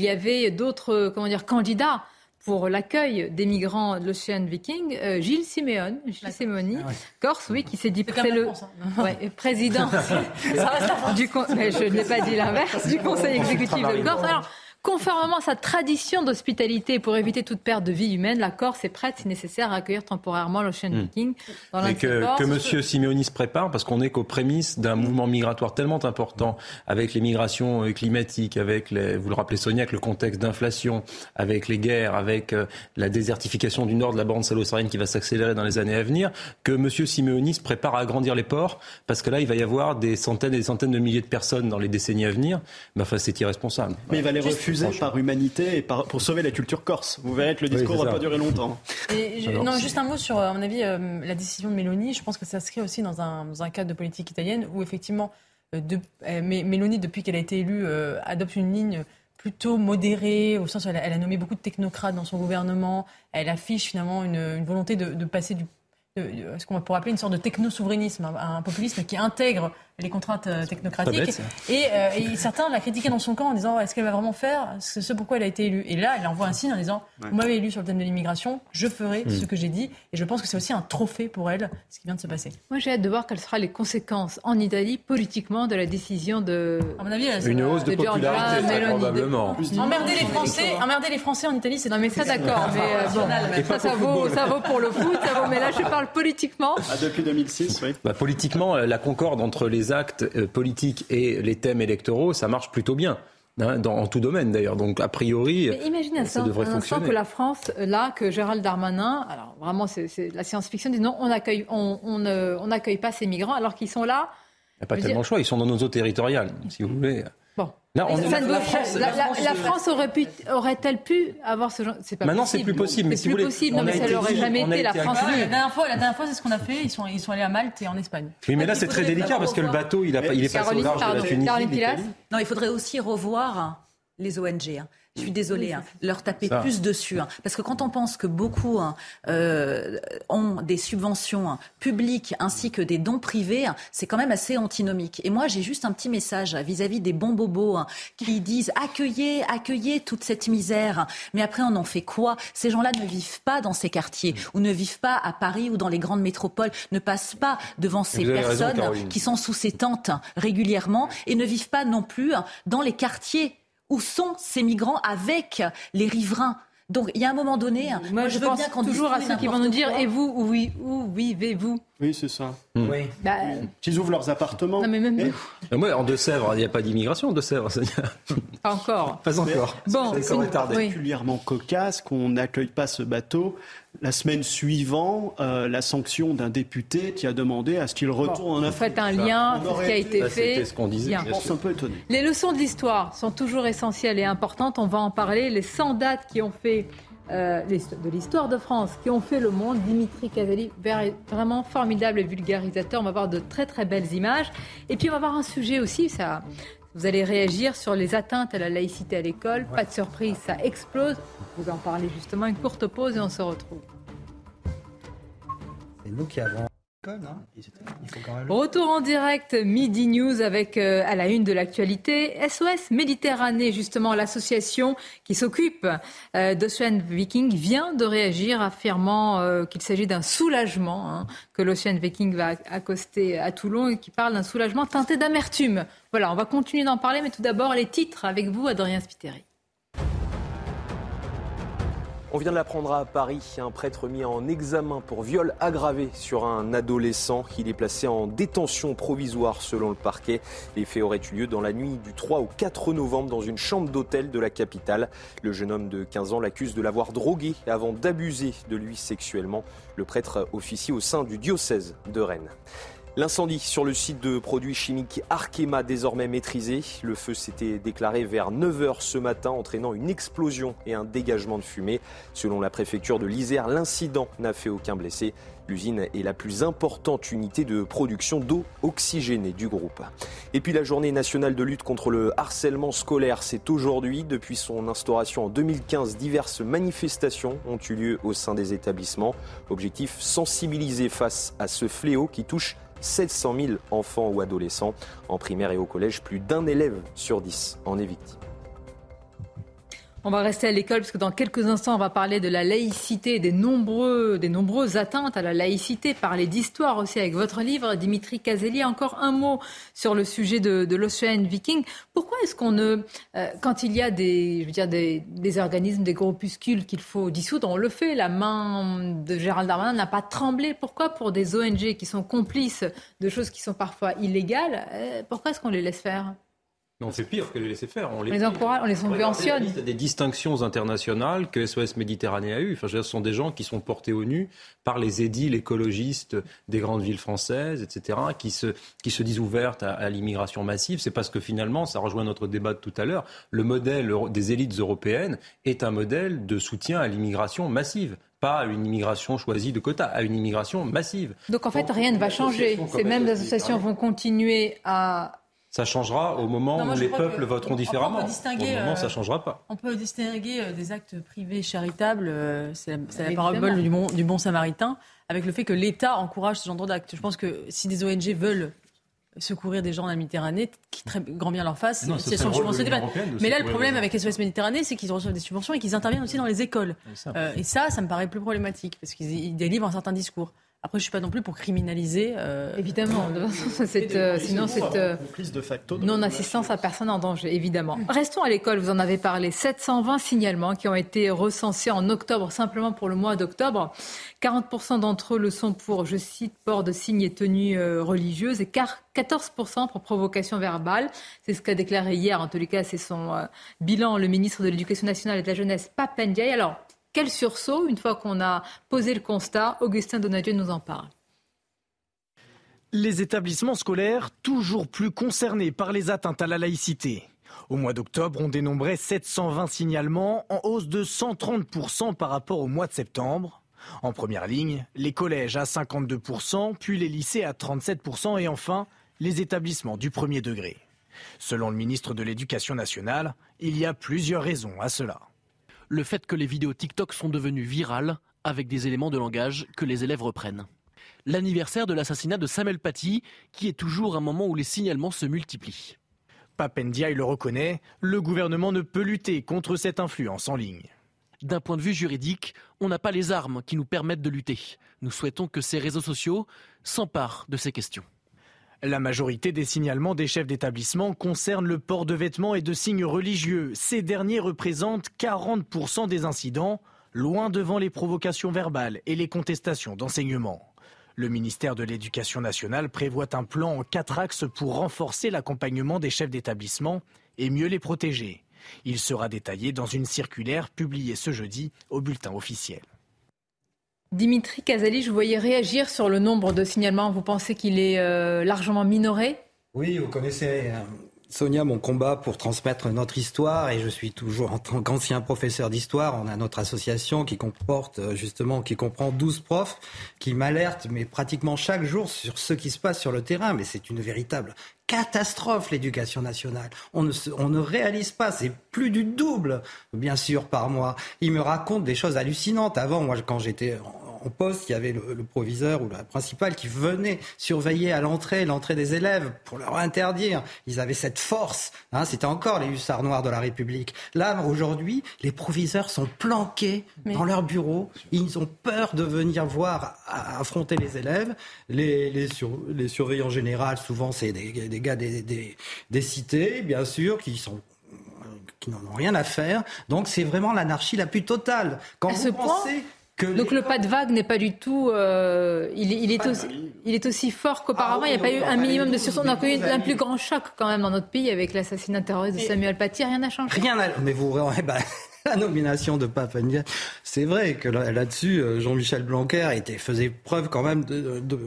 y avait d'autres candidats pour l'accueil des migrants de l'Ocean Viking, euh, Gilles Siméon, Gilles Simeoni, ah Corse, oui, qui s'est dit le hein. ouais, président du, mais je n'ai pas dit l'inverse, du Conseil exécutif de Corse. Alors, Conformément à sa tradition d'hospitalité pour éviter toute perte de vie humaine, la Corse est prête, si nécessaire, à accueillir temporairement l'Ocean hmm. Viking dans Mais que, que M. Simeoni se prépare, parce qu'on est qu'aux prémices d'un mouvement migratoire tellement important, avec les migrations euh, climatiques, avec, les, vous le rappelez Sonia, avec le contexte d'inflation, avec les guerres, avec euh, la désertification du nord de la bande sahélo-saharienne qui va s'accélérer dans les années à venir, que M. Simeoni se prépare à agrandir les ports, parce que là, il va y avoir des centaines et des centaines de milliers de personnes dans les décennies à venir. Mais enfin, c'est irresponsable. Mais il va les refuser par humanité et pour sauver la culture corse. Vous verrez que le discours ne va pas durer longtemps. non, juste un mot sur, à mon avis, euh, la décision de Mélanie. Je pense que ça s'inscrit aussi dans un, dans un, cadre de politique italienne où, effectivement, euh, de, euh, Mélanie, depuis qu'elle a été élue, adopte une ligne plutôt modérée, au sens où elle a, nommé beaucoup de technocrates dans son gouvernement. Elle affiche finalement une, volonté de, passer du ce qu'on pourrait appeler une sorte de techno-souverainisme, un, populisme qui intègre les contraintes euh, technocratiques. et, euh, et, certains la critiquaient dans son camp en disant est-ce qu'elle va vraiment faire ce pourquoi elle a été élue? Et là, elle envoie un signe en disant vous m'avez élu sur le thème de l'immigration, je ferai mm. ce que j'ai dit. Et je pense que c'est aussi un trophée pour elle, ce qui vient de se passer. Moi, j'ai hâte de voir quelles seront les conséquences en Italie politiquement de la décision de. À mon avis, une hausse de, popularité, probablement. Emmerder les Français, emmerder les Français en Italie, c'est non mais ça d'accord, mais euh, bon, ça, ça vaut, ça vaut pour le foot, ça vaut. Mais là, je parle politiquement. Ah, depuis 2006, oui. Bah, politiquement, la concorde entre les actes politiques et les thèmes électoraux, ça marche plutôt bien. Hein, dans, en tout domaine d'ailleurs. Donc a priori, Mais imaginez ça, devrait un fonctionner. que la France, là, que Gérald Darmanin, alors vraiment c'est la science-fiction, dit non, on n'accueille on, on, on n'accueille pas ces migrants alors qu'ils sont là. Il n'y a pas tellement de choix, ils sont dans nos eaux territoriales, si vous voulez. La, France, aurait-elle pu avoir ce genre pas Maintenant, c'est plus possible. Mais plus possible. Non, mais ça n'aurait jamais été. La France. la dernière fois, la dernière fois, c'est ce qu'on a fait. Ils sont, ils sont allés à Malte et en Espagne. Oui, mais là, c'est très délicat parce que le bateau, il, a, il est passé au large de la Tunisie. Non, il faudrait aussi revoir les ONG. Hein. Je suis désolée, hein, leur taper plus dessus. Hein. parce que quand on pense que beaucoup hein, euh, ont des subventions publiques ainsi que des dons privés, c'est quand même assez antinomique. Et moi, j'ai juste un petit message vis-à-vis des bons bobos qui disent accueillez, accueillez toute cette misère. Mais après, on en fait quoi? Ces gens-là ne vivent pas dans ces quartiers ou ne vivent pas à Paris ou dans les grandes métropoles, ne passent pas devant ces personnes qui sont sous ces tentes régulièrement et ne vivent pas non plus dans les quartiers où sont ces migrants avec les riverains donc il y a un moment donné, moi, je, pense bien toujours à ceux qui vont nous dire et vous où, où vivez-vous? Oui, c'est ça. Hmm. Oui. Bah, Ils ouvrent leurs appartements. Non, mais même Moi, en Deux-Sèvres, il n'y a pas d'immigration en Deux-Sèvres. Pas encore. Pas encore. Bon, c'est particulièrement cocasse qu'on n'accueille pas ce bateau la semaine suivante, euh, la sanction d'un député qui a demandé à ce qu'il retourne en Afrique. Vous faites un lien, ce qui a été fait. C'est ce qu'on disait. un peu étonné. Les leçons de l'histoire sont toujours essentielles et importantes. On va en parler. Les 100 dates qui ont fait euh, de l'histoire de France, qui ont fait le monde. Dimitri Caselli, vraiment formidable vulgarisateur. On va voir de très très belles images. Et puis on va voir un sujet aussi, ça, vous allez réagir sur les atteintes à la laïcité à l'école. Pas de surprise, ça explose. Vous en parlez justement. Une courte pause et on se retrouve. C'est nous qui avons Retour en direct, Midi News avec euh, à la une de l'actualité SOS Méditerranée, justement l'association qui s'occupe euh, d'Ocean Viking vient de réagir affirmant euh, qu'il s'agit d'un soulagement hein, que l'Ocean Viking va accoster à Toulon et qui parle d'un soulagement teinté d'amertume. Voilà, on va continuer d'en parler, mais tout d'abord les titres avec vous, Adrien Spiteri. On vient de l'apprendre à Paris. Un prêtre mis en examen pour viol aggravé sur un adolescent. Il est placé en détention provisoire selon le parquet. Les faits auraient eu lieu dans la nuit du 3 au 4 novembre dans une chambre d'hôtel de la capitale. Le jeune homme de 15 ans l'accuse de l'avoir drogué avant d'abuser de lui sexuellement. Le prêtre officie au sein du diocèse de Rennes. L'incendie sur le site de produits chimiques Arkema désormais maîtrisé. Le feu s'était déclaré vers 9h ce matin, entraînant une explosion et un dégagement de fumée. Selon la préfecture de l'Isère, l'incident n'a fait aucun blessé. L'usine est la plus importante unité de production d'eau oxygénée du groupe. Et puis la journée nationale de lutte contre le harcèlement scolaire, c'est aujourd'hui. Depuis son instauration en 2015, diverses manifestations ont eu lieu au sein des établissements. Objectif sensibiliser face à ce fléau qui touche 700 000 enfants ou adolescents. En primaire et au collège, plus d'un élève sur dix en est victime. On va rester à l'école parce que dans quelques instants, on va parler de la laïcité, des, nombreux, des nombreuses atteintes à la laïcité, parler d'histoire aussi avec votre livre, Dimitri Caselli. Encore un mot sur le sujet de, de Viking. Pourquoi est-ce qu'on ne, euh, quand il y a des, je veux dire, des organismes, des groupuscules qu'il faut dissoudre, on le fait. La main de Gérald Darmanin n'a pas tremblé. Pourquoi pour des ONG qui sont complices de choses qui sont parfois illégales, euh, pourquoi est-ce qu'on les laisse faire? On fait pire que les laisser faire. On les, encourage, on les subventionne. Il y a des distinctions internationales que SOS Méditerranée a eues. Enfin, ce sont des gens qui sont portés au nu par les édiles écologistes des grandes villes françaises, etc., qui se, qui se disent ouvertes à, l'immigration massive. C'est parce que finalement, ça rejoint notre débat de tout à l'heure, le modèle des élites européennes est un modèle de soutien à l'immigration massive pas à une immigration choisie de quotas, à une immigration massive. Donc en fait, rien ne va changer. Ces mêmes associations vont continuer à ça changera au moment où les peuples voteront différemment. au moment, ça euh, changera pas. On peut distinguer euh, des actes privés charitables, euh, c'est la, parabole du bon, du bon samaritain, avec le fait que l'État encourage ce genre d'actes. Je pense que si des ONG veulent secourir des gens en la Méditerranée qui très grand bien leur face. Non, si Mais là, le problème les avec SOS Méditerranée, c'est qu'ils reçoivent des subventions et qu'ils interviennent aussi dans les écoles. ça. Euh, et ça, ça me paraît plus problématique parce qu'ils ils délivrent un certain discours. Après, je suis pas non plus pour criminaliser. euh, Évidemment, c'est, euh, sinon c'est euh, non-assistance à personne en danger, évidemment. Restons à l'école, vous en avez parlé. 720 signalements qui ont été recensés en octobre, simplement pour le mois d'octobre. 40% d'entre eux le sont pour, je cite, port de signes et tenues euh, religieuses et car- 14% pour provocation verbale. C'est ce qu'a déclaré hier, en tous les cas, c'est son euh, bilan, le ministre de l'Éducation nationale et de la jeunesse, Papendiaï. Alors, quel sursaut, une fois qu'on a posé le constat, Augustin Donadieu nous en parle. Les établissements scolaires toujours plus concernés par les atteintes à la laïcité. Au mois d'octobre, on dénombrait 720 signalements, en hausse de 130% par rapport au mois de septembre. En première ligne, les collèges à 52%, puis les lycées à 37% et enfin les établissements du premier degré. Selon le ministre de l'Éducation nationale, il y a plusieurs raisons à cela. Le fait que les vidéos TikTok sont devenues virales avec des éléments de langage que les élèves reprennent. L'anniversaire de l'assassinat de Samuel Paty, qui est toujours un moment où les signalements se multiplient. Papendiaï le reconnaît, le gouvernement ne peut lutter contre cette influence en ligne. D'un point de vue juridique, on n'a pas les armes qui nous permettent de lutter. Nous souhaitons que ces réseaux sociaux s'emparent de ces questions. La majorité des signalements des chefs d'établissement concernent le port de vêtements et de signes religieux. Ces derniers représentent 40% des incidents, loin devant les provocations verbales et les contestations d'enseignement. Le ministère de l'Éducation nationale prévoit un plan en quatre axes pour renforcer l'accompagnement des chefs d'établissement et mieux les protéger. Il sera détaillé dans une circulaire publiée ce jeudi au bulletin officiel. Dimitri Kazali, je voyais réagir sur le nombre de signalements. Vous pensez qu'il est euh, largement minoré? Oui, vous connaissez, euh, Sonia, mon combat pour transmettre notre histoire, et je suis toujours, en tant qu'ancien professeur d'histoire, on a notre association qui comporte, euh, justement, qui comprend 12 profs, qui m'alertent, mais pratiquement chaque jour, sur ce qui se passe sur le terrain. Mais c'est une véritable catastrophe, l'éducation nationale. On ne, on ne réalise pas, c'est plus du double, bien sûr, par mois. Ils me racontent des choses hallucinantes. Avant, moi, quand j'étais en poste, il y avait le, le proviseur ou la principale qui venait surveiller à l'entrée, l'entrée des élèves pour leur interdire. Ils avaient cette force. Hein, C'était encore les hussards noirs de la République. Là, aujourd'hui, les proviseurs sont planqués Mais- dans leur bureau. Ils ont peur de venir voir, à- affronter les élèves. Les, les, sur- les surveillants généraux, souvent, c'est des, des gars des, des, des cités, bien sûr, qui sont qui n'en ont rien à faire. Donc c'est vraiment l'anarchie la plus totale. Quand À vous point que Donc le pas de vague n'est pas du tout. euh, il, est- il est aussi, il est aussi fort qu'auparavant. Ah il n'y a pas eu un minimum de sursaut. On a connu un plus grand choc quand même dans notre pays avec l'assassinat terroriste de Samuel Paty. Rien n'a changé. Rien à... Mais vous... eh ben, la nomination de Papendia, c'est vrai que là- là-dessus, euh, Jean-Michel Blanquer était, faisait preuve quand même de- de-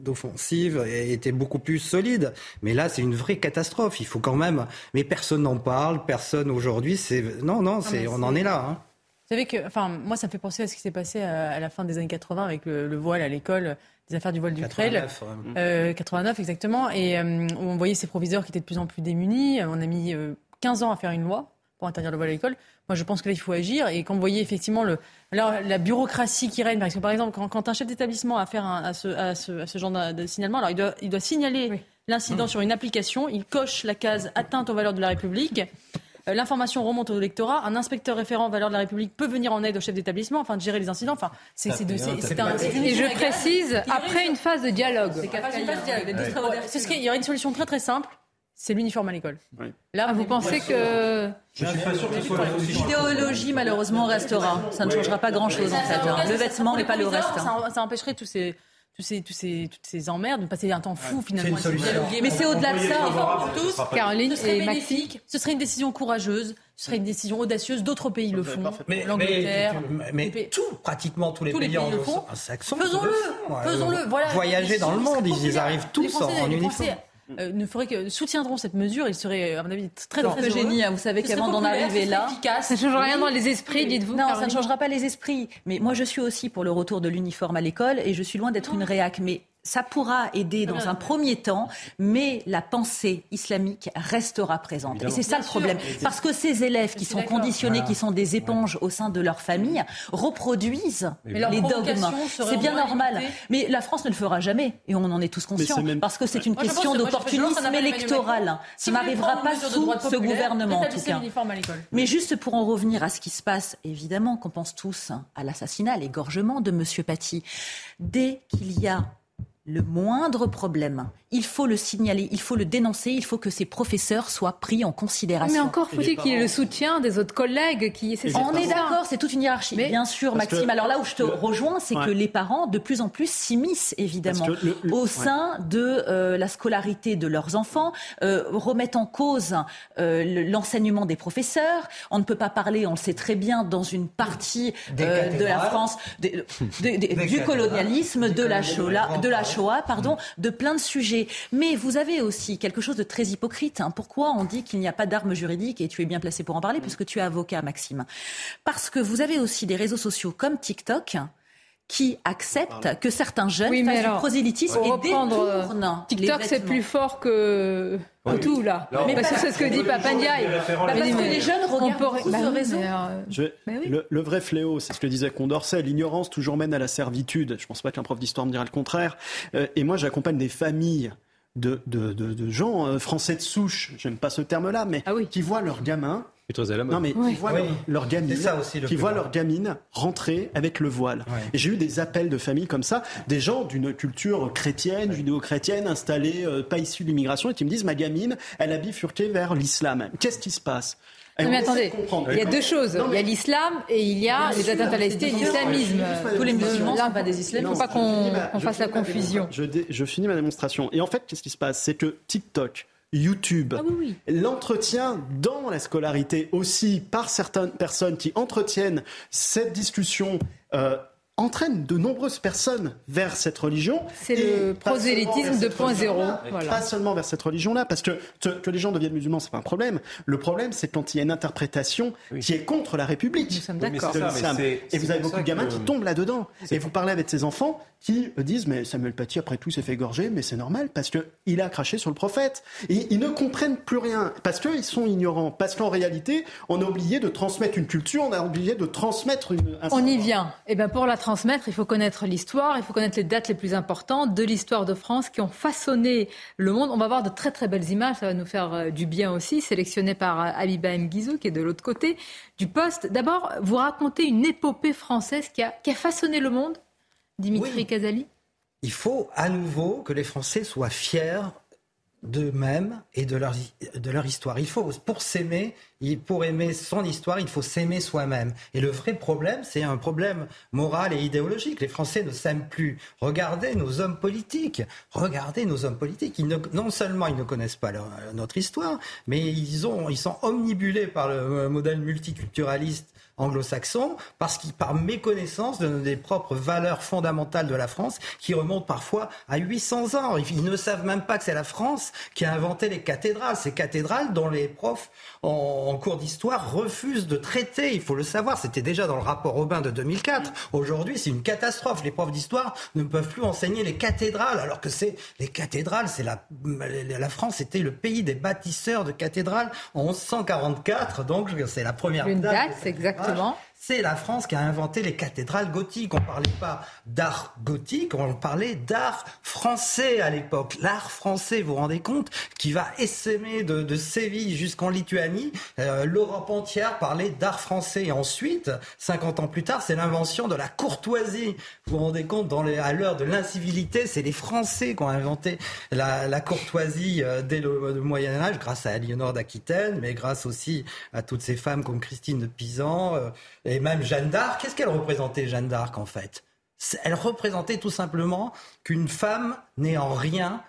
d'offensive et était beaucoup plus solide. Mais là, c'est une vraie catastrophe. Il faut quand même... Mais personne n'en parle, personne aujourd'hui. C'est Non, non, c'est... mais on en est là. Hein. Vous savez que, enfin, moi, ça me fait penser à ce qui s'est passé à, à la fin des années 80 avec le, le voile à l'école, des affaires du voile du trail. 89, ouais. Euh, 89, exactement. Et euh, où on voyait ces proviseurs qui étaient de plus en plus démunis. On a mis euh, 15 ans à faire une loi pour interdire le voile à l'école. Moi, je pense que là, il faut agir. Et quand vous voyez effectivement le, alors, la bureaucratie qui règne, parce que par exemple, quand, quand un chef d'établissement a affaire à, à ce, à, ce, à ce genre de, de signalement, alors il doit, il doit signaler l'incident sur une application. Il coche la case atteinte aux valeurs de la République. Euh, L'information remonte au lectorat. Un inspecteur référent valeurs de la République peut venir en aide au chef d'établissement, afin de gérer les incidents. Enfin, c'est de- Et je précise, après une phase de dialogue. c'est ce qu'il y a- il y aura une solution très très simple, c'est l'uniforme à l'école. Là, Ah, vous pensez que Je suis pas sûr que ce soit la solution. L'idéologie, malheureusement, restera. Ça ne changera pas grand-chose, en fait. hein. Le vêtement et pas le reste. hein. Ça empêcherait tous ces, tous ces, tous ces, toutes ces emmerdes de passer un temps fou finalement. C'est une à dialoguer. Mais c'est au-delà de ça. Tous, Ce sera pas- Caroline ce serait et bénéfique, ce serait une décision courageuse, ce serait une décision audacieuse. D'autres pays le font. Mais, L'Angleterre. mais, tout, pratiquement tous les Tous les pays, pays le font. saxons Faisons-le, faisons-le. Voilà. Voyager dans le monde, ils y populaire. arrivent tous en, uniforme. Euh, ne feraient que soutiendront cette mesure, ils seraient, à mon avis, très Eugénie, heureux. hein, vous savez qu'avant d'en arriver là, efficace. Ça ne change rien dans les esprits, dites-vous Non, ça ne changera pas les esprits. Mais moi, je suis aussi pour le retour de l'uniforme à l'école et je suis loin d'être une réac. Mais ça pourra aider dans un premier temps, mais la pensée islamique restera présente. Et c'est ça le problème. Parce que ces élèves qui sont conditionnés, qui sont des éponges au sein de leur famille, reproduisent les dogmes. C'est bien normal. Mais la France ne le fera jamais. Et on en est tous conscients. Parce que c'est une question d'opportunisme électoral. Ça n'arrivera pas sous ce gouvernement, en tout cas. Mais juste pour en revenir à ce qui se passe, évidemment qu'on pense tous à l'assassinat, à l'égorgement de M. Paty. Dès qu'il y a le moindre problème, il faut le signaler, il faut le dénoncer, il faut que ces professeurs soient pris en considération. Mais encore faut-il qu'il ait le soutien des autres collègues qui. On est d'accord, c'est toute une hiérarchie. Bien sûr, Maxime. Alors là où je te rejoins, c'est que les parents, de plus en plus, s'immiscent évidemment au sein de euh, la scolarité de leurs enfants, euh, remettent en cause euh, l'enseignement des professeurs. On ne peut pas parler, on le sait très bien, dans une partie de la France du colonialisme, de la Shoah, de la Shoah, pardon, de plein de sujets. Mais vous avez aussi quelque chose de très hypocrite. Hein. Pourquoi on dit qu'il n'y a pas d'armes juridiques et tu es bien placé pour en parler puisque tu es avocat, Maxime? Parce que vous avez aussi des réseaux sociaux comme TikTok qui acceptent que certains jeunes fassent du prosélytisme et détournent euh, TikTok, c'est plus fort que, tout, là. mais parce que c'est ce que dit Papandiaï. Parce que les jeunes regardent beaucoup ce réseau. le, vrai fléau, c'est ce que disait Condorcet, l'ignorance toujours mène à la servitude. Je ne pense pas qu'un prof d'histoire me dira le contraire. Euh, et moi, j'accompagne des familles de, de, gens euh, français de souche, j'aime pas ce terme-là, mais ah qui voient leurs gamins non, mais qui voient leur, gamine, qui voient leur gamine rentrer avec le voile. Et j'ai eu des appels de familles comme ça, des gens d'une culture chrétienne, judéo-chrétienne, installés, euh, pas issus de l'immigration, et qui me disent ma gamine, elle a bifurqué vers l'islam. Qu'est-ce qui se passe? Non, mais attendez, il y a deux choses. Il y a l'islam et il y a les atteintes à la l'islamisme. Tous les musulmans ne sont pas des islamistes. Il ne faut pas qu'on fasse la confusion. Je, je, finis ma démonstration. Et en fait, qu'est-ce qui se passe? C'est que TikTok, YouTube. Ah L'entretien dans la scolarité aussi par certaines personnes qui entretiennent cette discussion euh, entraîne de nombreuses personnes vers cette religion. C'est le prosélytisme 2.0. Voilà. Pas seulement vers cette religion-là, parce que que les gens deviennent musulmans, c'est pas un problème. Le problème, c'est quand il y a une interprétation qui est contre la République. Nous sommes d'accord. Et vous avez beaucoup de gamins qui tombent là-dedans. Et vous parlez avec ces enfants qui disent mais Samuel Paty après tout s'est fait égorger, mais c'est normal parce que il a craché sur le prophète. Et ils ne comprennent plus rien parce qu'ils sont ignorants. Parce qu'en réalité, on a oublié de transmettre une culture, on a oublié de transmettre une. on y vient. Et eh bien pour la transmettre, il faut connaître l'histoire, il faut connaître les dates les plus importantes de l'histoire de France qui ont façonné le monde. On va voir de très très belles images, ça va nous faire euh, du bien aussi, sélectionnées par euh, Abiba Mguizou qui est de l'autre côté du poste. D'abord, vous racontez une épopée française qui a, qui a façonné le monde Dimitri Kazali Il faut à nouveau que les Français soient fiers d'eux-mêmes et de leur, de leur histoire. Il faut, pour s'aimer, pour aimer son histoire, il faut s'aimer soi-même. Et le vrai problème, c'est un problème moral et idéologique. Les Français ne s'aiment plus. Regardez nos hommes politiques. Regardez nos hommes politiques. Ils non seulement ils ne connaissent pas notre histoire, mais ils, ont, ils sont omnibulés par le modèle multiculturaliste anglo-saxons, parce qu'ils, par méconnaissance de, des propres valeurs fondamentales de la France, qui remontent parfois à 800 ans. Ils ne savent même pas que c'est la France qui a inventé les cathédrales. Ces cathédrales dont les profs en, cours d'histoire refusent de traiter. Il faut le savoir. C'était déjà dans le rapport Robin de 2004. Aujourd'hui, c'est une catastrophe. Les profs d'histoire ne peuvent plus enseigner les cathédrales, alors que c'est les cathédrales, c'est la, la France était le pays des bâtisseurs de cathédrales en 1144. Donc, c'est la première une date. date exactement. Exactement. C'est la France qui a inventé les cathédrales gothiques. On ne parlait pas d'art gothique, on parlait d'art français à l'époque. L'art français, vous vous rendez compte, qui va essaimer de, Séville jusqu'en Lituanie. Euh, L'Europe entière parlait d'art français. Et ensuite, 50 ans plus tard, c'est l'invention de la courtoisie. Vous vous rendez compte, dans les, à l'heure de l'incivilité, c'est les Français qui ont inventé la, courtoisie euh, dès le, Moyen Âge, grâce à Aliénor d'Aquitaine, mais grâce aussi à toutes ces femmes comme Christine de Pisan. Euh, même Jeanne d'Arc, qu'est-ce qu'elle représentait, Jeanne d'Arc, en fait? Elle représentait tout simplement qu'une femme n'est en rien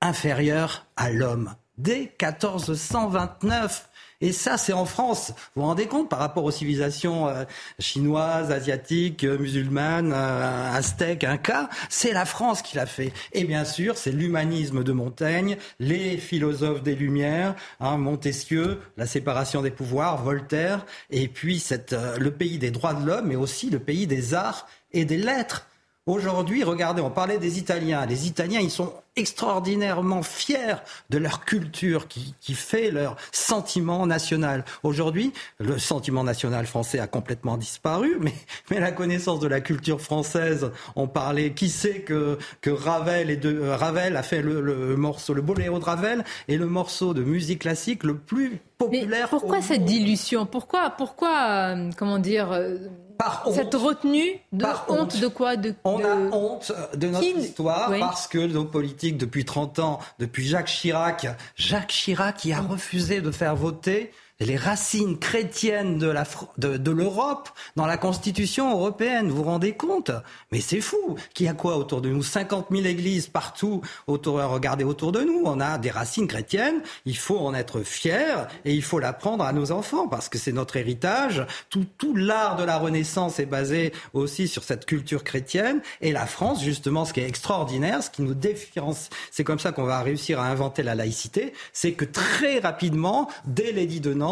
inférieure à l'homme. Dès 1429, et ça, c'est en France. Vous vous rendez compte par rapport aux civilisations euh, chinoises, asiatiques, euh, musulmanes, euh, aztèques, incas, c'est la France qui l'a fait. Et bien sûr, c'est l'humanisme de Montaigne, les philosophes des Lumières, hein, Montesquieu, la séparation des pouvoirs, Voltaire, et puis cette, le pays des droits de l'homme, mais aussi le pays des arts et des lettres. Aujourd'hui, regardez, on parlait des Italiens. Les Italiens, ils sont extraordinairement fiers de leur culture qui, qui fait leur sentiment national. Aujourd'hui, le sentiment national français a complètement disparu, mais, mais la connaissance de la culture française, on parlait, qui sait que, que Ravel, et de, euh, Ravel a fait le, le morceau, le boléro de Ravel et le morceau de musique classique le plus populaire. Mais pourquoi cette dilution? Pourquoi, pourquoi, euh, comment dire euh, par cette retenue de honte. de quoi? De, On de... a honte de notre histoire oui. parce que nos politiques depuis 30 ans, depuis Jacques Chirac, Jacques Chirac qui a refusé de faire voter les racines chrétiennes de, l'Europe dans la Constitution européenne. Vous vous rendez compte? Mais c'est fou. Qu'il y a quoi autour de nous? 50 000 églises partout. Regardez autour de nous. On a des racines chrétiennes. Il faut en être fier et il faut l'apprendre à nos enfants parce que c'est notre héritage. Tout, tout l'art de la Renaissance est basé aussi sur cette culture chrétienne. Et la France, justement, ce qui est extraordinaire, ce qui nous différencie, c'est comme ça qu'on va réussir à inventer la laïcité, c'est que très rapidement, dès l'édit de Nantes,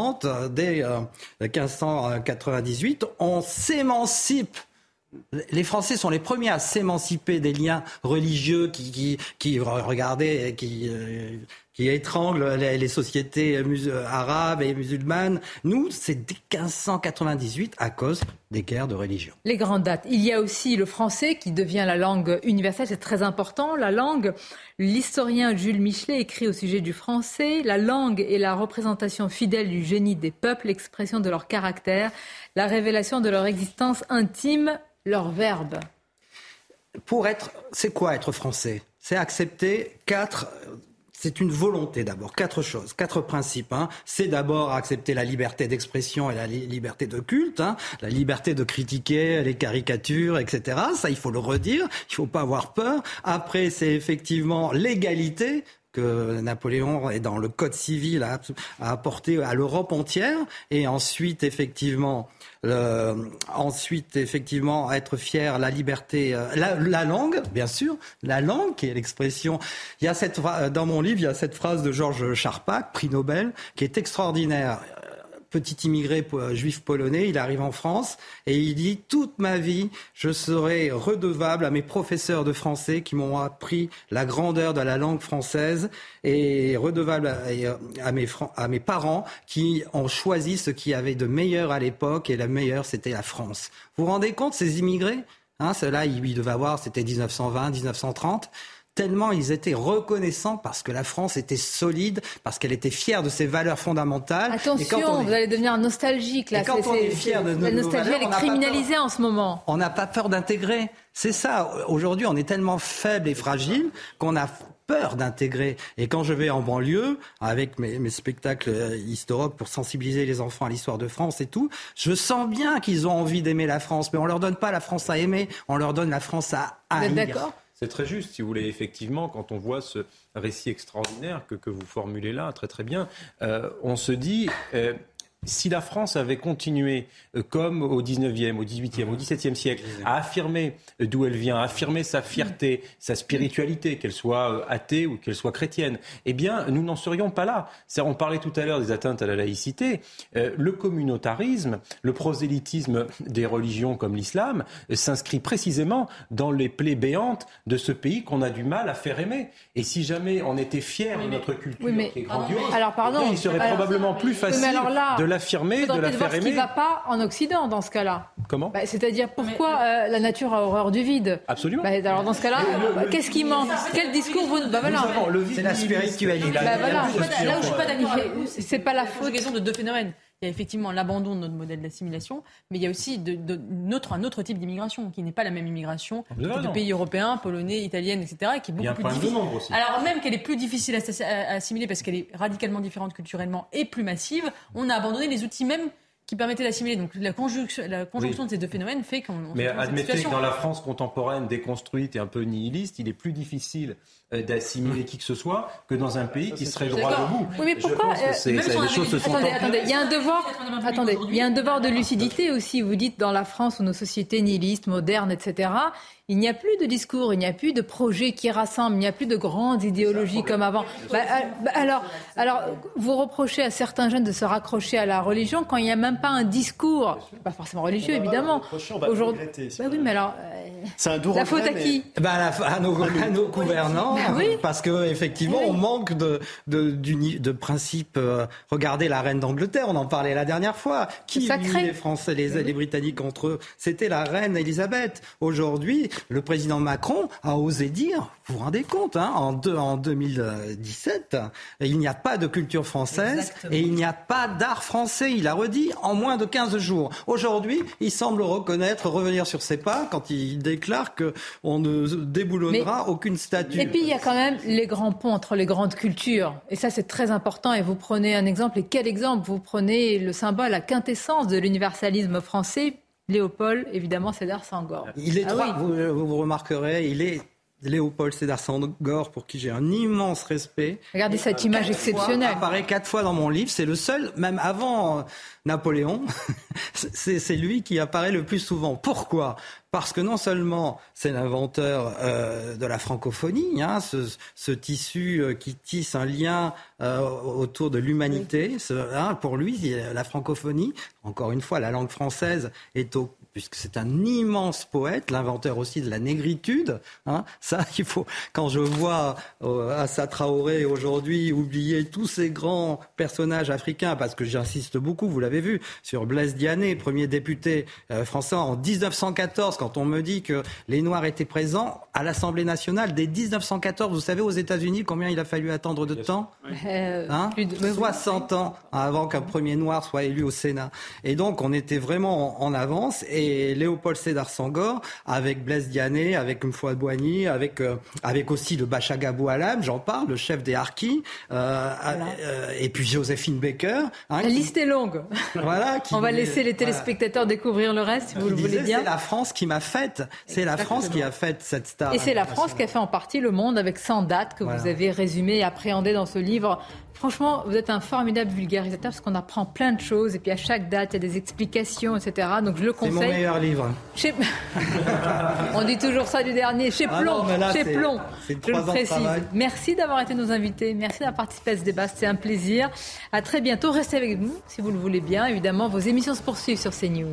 dès 1598, on s'émancipe. Les Français sont les premiers à s'émanciper des liens religieux qui, qui, qui regardez, qui, euh, qui étranglent les, les sociétés arabes et musulmanes. Nous, c'est dès 1598 à cause des guerres de religion. Les grandes dates. Il y a aussi le français qui devient la langue universelle, c'est très important. La langue, l'historien Jules Michelet écrit au sujet du français, la langue est la représentation fidèle du génie des peuples, l'expression de leur caractère, la révélation de leur existence intime, leur verbe. Pour être, c'est quoi être français? C'est accepter quatre c'est une volonté d'abord. Quatre choses, quatre principes. Hein. C'est d'abord accepter la liberté d'expression et la li liberté de culte, hein. la liberté de critiquer les caricatures, etc. Ça, il faut le redire. Il faut pas avoir peur. Après, c'est effectivement l'égalité que Napoléon est dans le Code civil a apporté à l'Europe entière. Et ensuite, effectivement, euh, ensuite, effectivement, être fier, la liberté, euh, la, la, langue, bien sûr, la langue qui est l'expression. Il y a cette dans mon livre, il y a cette phrase de Georges Charpak, prix Nobel, qui est extraordinaire petit immigré juif polonais, il arrive en France et il dit toute ma vie, je serai redevable à mes professeurs de français qui m'ont appris la grandeur de la langue française et redevable à, à, mes, parents qui ont choisi ce qui avait de meilleur à l'époque et la meilleure c'était la France. Vous vous rendez compte ces immigrés Hein, ceux-là, ils devaient avoir, c'était 1920, 1930 tellement ils étaient reconnaissants parce que la France était solide, parce qu'elle était fière de ses valeurs fondamentales. Attention, est... vous allez devenir nostalgique là. Et quand on est fier de nos, La nostalgie, valeurs, elle est criminalisée en ce moment. On n'a pas peur d'intégrer. C'est ça. Aujourd'hui, on est tellement faible et fragile qu'on a peur d'intégrer. Et quand je vais en banlieue, avec mes, mes spectacles historiques pour sensibiliser les enfants à l'histoire de France et tout, je sens bien qu'ils ont envie d'aimer la France. Mais on leur donne pas la France à aimer, on leur donne la France à haïr. D'accord? C'est très juste, si vous voulez. Effectivement, quand on voit ce récit extraordinaire que, que vous formulez là, très très bien, euh, on se dit, euh, si la France avait continué, euh, comme au 19e, au 18e, au 17e siècle, à affirmer d'où elle vient, à affirmer sa fierté, sa spiritualité, qu'elle soit euh, athée ou qu'elle soit chrétienne, eh bien, nous n'en serions pas là. On parlait tout à l'heure des atteintes à la laïcité. Euh, le communautarisme, le prosélytisme des religions comme l'islam euh, s'inscrit précisément dans les plaies béantes de ce pays qu'on a du mal à faire aimer. Et si jamais on était fier de notre culture oui, mais, qui est grandiose, alors, pardon, eh il serait alors, probablement plus facile là, de l'affirmer, de la faire aimer. Ce qui ne va pas en Occident dans ce cas-là. Comment bah, C'est-à-dire pourquoi euh, la nature a horreur du vide? Absolument. Bah, alors dans ce cas-là, qu'est-ce qui manque Quel discours vous bah, voilà. C'est la spiritualité. Bah, voilà. Là où je suis pas d'accord, c'est pas la faute. de deux phénomènes. Il y a effectivement l'abandon de notre modèle d'assimilation, mais il y a aussi de, de, notre, un autre type d'immigration, qui n'est pas la même immigration que de pays européens, polonais, italiennes, etc., et qui est beaucoup plus difficile. Alors même qu'elle est plus difficile à, assimiler parce qu'elle est radicalement différente culturellement et plus massive, on a abandonné les outils même qui permettaient d'assimiler. Donc la conjonction, la conjonction oui. de ces deux phénomènes fait qu'on. Mais admettez que dans la France contemporaine, déconstruite et un peu nihiliste, il est plus difficile d'assimiler qui que ce soit que dans un pays qui serait droit debout. Oui, mais pourquoi euh, ça, les choses se sont attendez, attendez, il y a un devoir. Attendez, il y a un devoir de lucidité aussi. Vous dites dans la France où nos sociétés nihilistes, modernes, etc. Il n'y a plus de discours, il n'y a plus de projets qui rassemblent, il n'y a plus de grandes idéologies comme avant. Bah, bah, alors, alors, vous reprochez à certains jeunes de se raccrocher à la religion quand il n'y a même pas un discours, pas forcément religieux évidemment. Aujourd'hui, bah oui, mais alors, C'est un doux La faute à qui bah, à, nos, à nos gouvernants, Bah oui. parce que effectivement, Eh oui. on manque de de, principes. euh, regardez la reine d'Angleterre, on en parlait la dernière fois. Qui unit les Français, les, les Britanniques entre eux? C'était la reine Elisabeth. Aujourd'hui, le président Macron a osé dire, vous vous rendez compte, hein, en, deux- en 2017, il n'y a pas de culture française Exactement. et il n'y a pas d'art français. Il a redit en moins de 15 jours. Aujourd'hui, il semble reconnaître, revenir sur ses pas quand il déclare que on ne déboulonnera aucune statue. Et puis il y a quand même les grands ponts entre les grandes cultures. Et ça c'est très important. Et vous prenez un exemple. Et quel exemple Vous prenez le symbole, la quintessence de l'universalisme français? Léopold, évidemment, Sédar Senghor. Il est Ah trois, oui. vous, vous remarquerez, il est Léopold Sédar Senghor, pour qui j'ai un immense respect. Regardez cette image Quatre fois, exceptionnelle. apparaît quatre fois dans mon livre. C'est le seul, même avant euh, Napoléon, c'est lui qui apparaît le plus souvent. Pourquoi? Parce que non seulement c'est l'inventeur euh, de la francophonie, hein, ce, ce tissu euh, qui tisse un lien euh, autour de l'humanité. Hein, pour lui, la francophonie, encore une fois, la langue française est au puisque c'est un immense poète, l'inventeur aussi de la négritude. Hein. Ça, il faut. Quand je vois euh, Assa Traoré aujourd'hui oublier tous ces grands personnages africains, parce que j'insiste beaucoup, vous l'avez vu, sur Blaise Diané, premier député euh, français en 1914, quand on me dit que les Noirs étaient présents à l'Assemblée nationale dès 1914. Vous savez aux États-Unis combien il a fallu attendre de temps Euh, Hein plus de- 60 ans avant qu'un premier noir soit élu au Sénat. Et donc, on était vraiment en, en avance. Et Léopold Sédar Senghor, avec Blaise Diané, avec Mfouad Boigny, avec, euh, avec aussi le Bachaga Boualam, j'en parle, le chef des Harkis, euh, euh, et puis Joséphine Baker. hein, La qui- liste est longue. voilà, qui- On va laisser les voilà. téléspectateurs découvrir le reste si vous le voulez bien. C'est la France qui m'a faite. C'est la France qui a fait cette star. Et c'est la France qui a fait en partie le monde avec 100 dates que vous avez résumées et appréhendées dans ce livre. Franchement, vous êtes un formidable vulgarisateur parce qu'on apprend plein de choses et puis à chaque date, il y a des explications, etc. Donc je le C'est conseille. mon meilleur livre. Chez- On dit toujours ça du dernier. Chez Ah Plomb, non, là, chez c'est- Plomb. c'est Je le précise. Merci d'avoir été nos invités. Merci d'avoir participé à ce débat. C'était un plaisir. À très bientôt. Restez avec nous si vous le voulez bien. Évidemment, vos émissions se poursuivent sur CNews.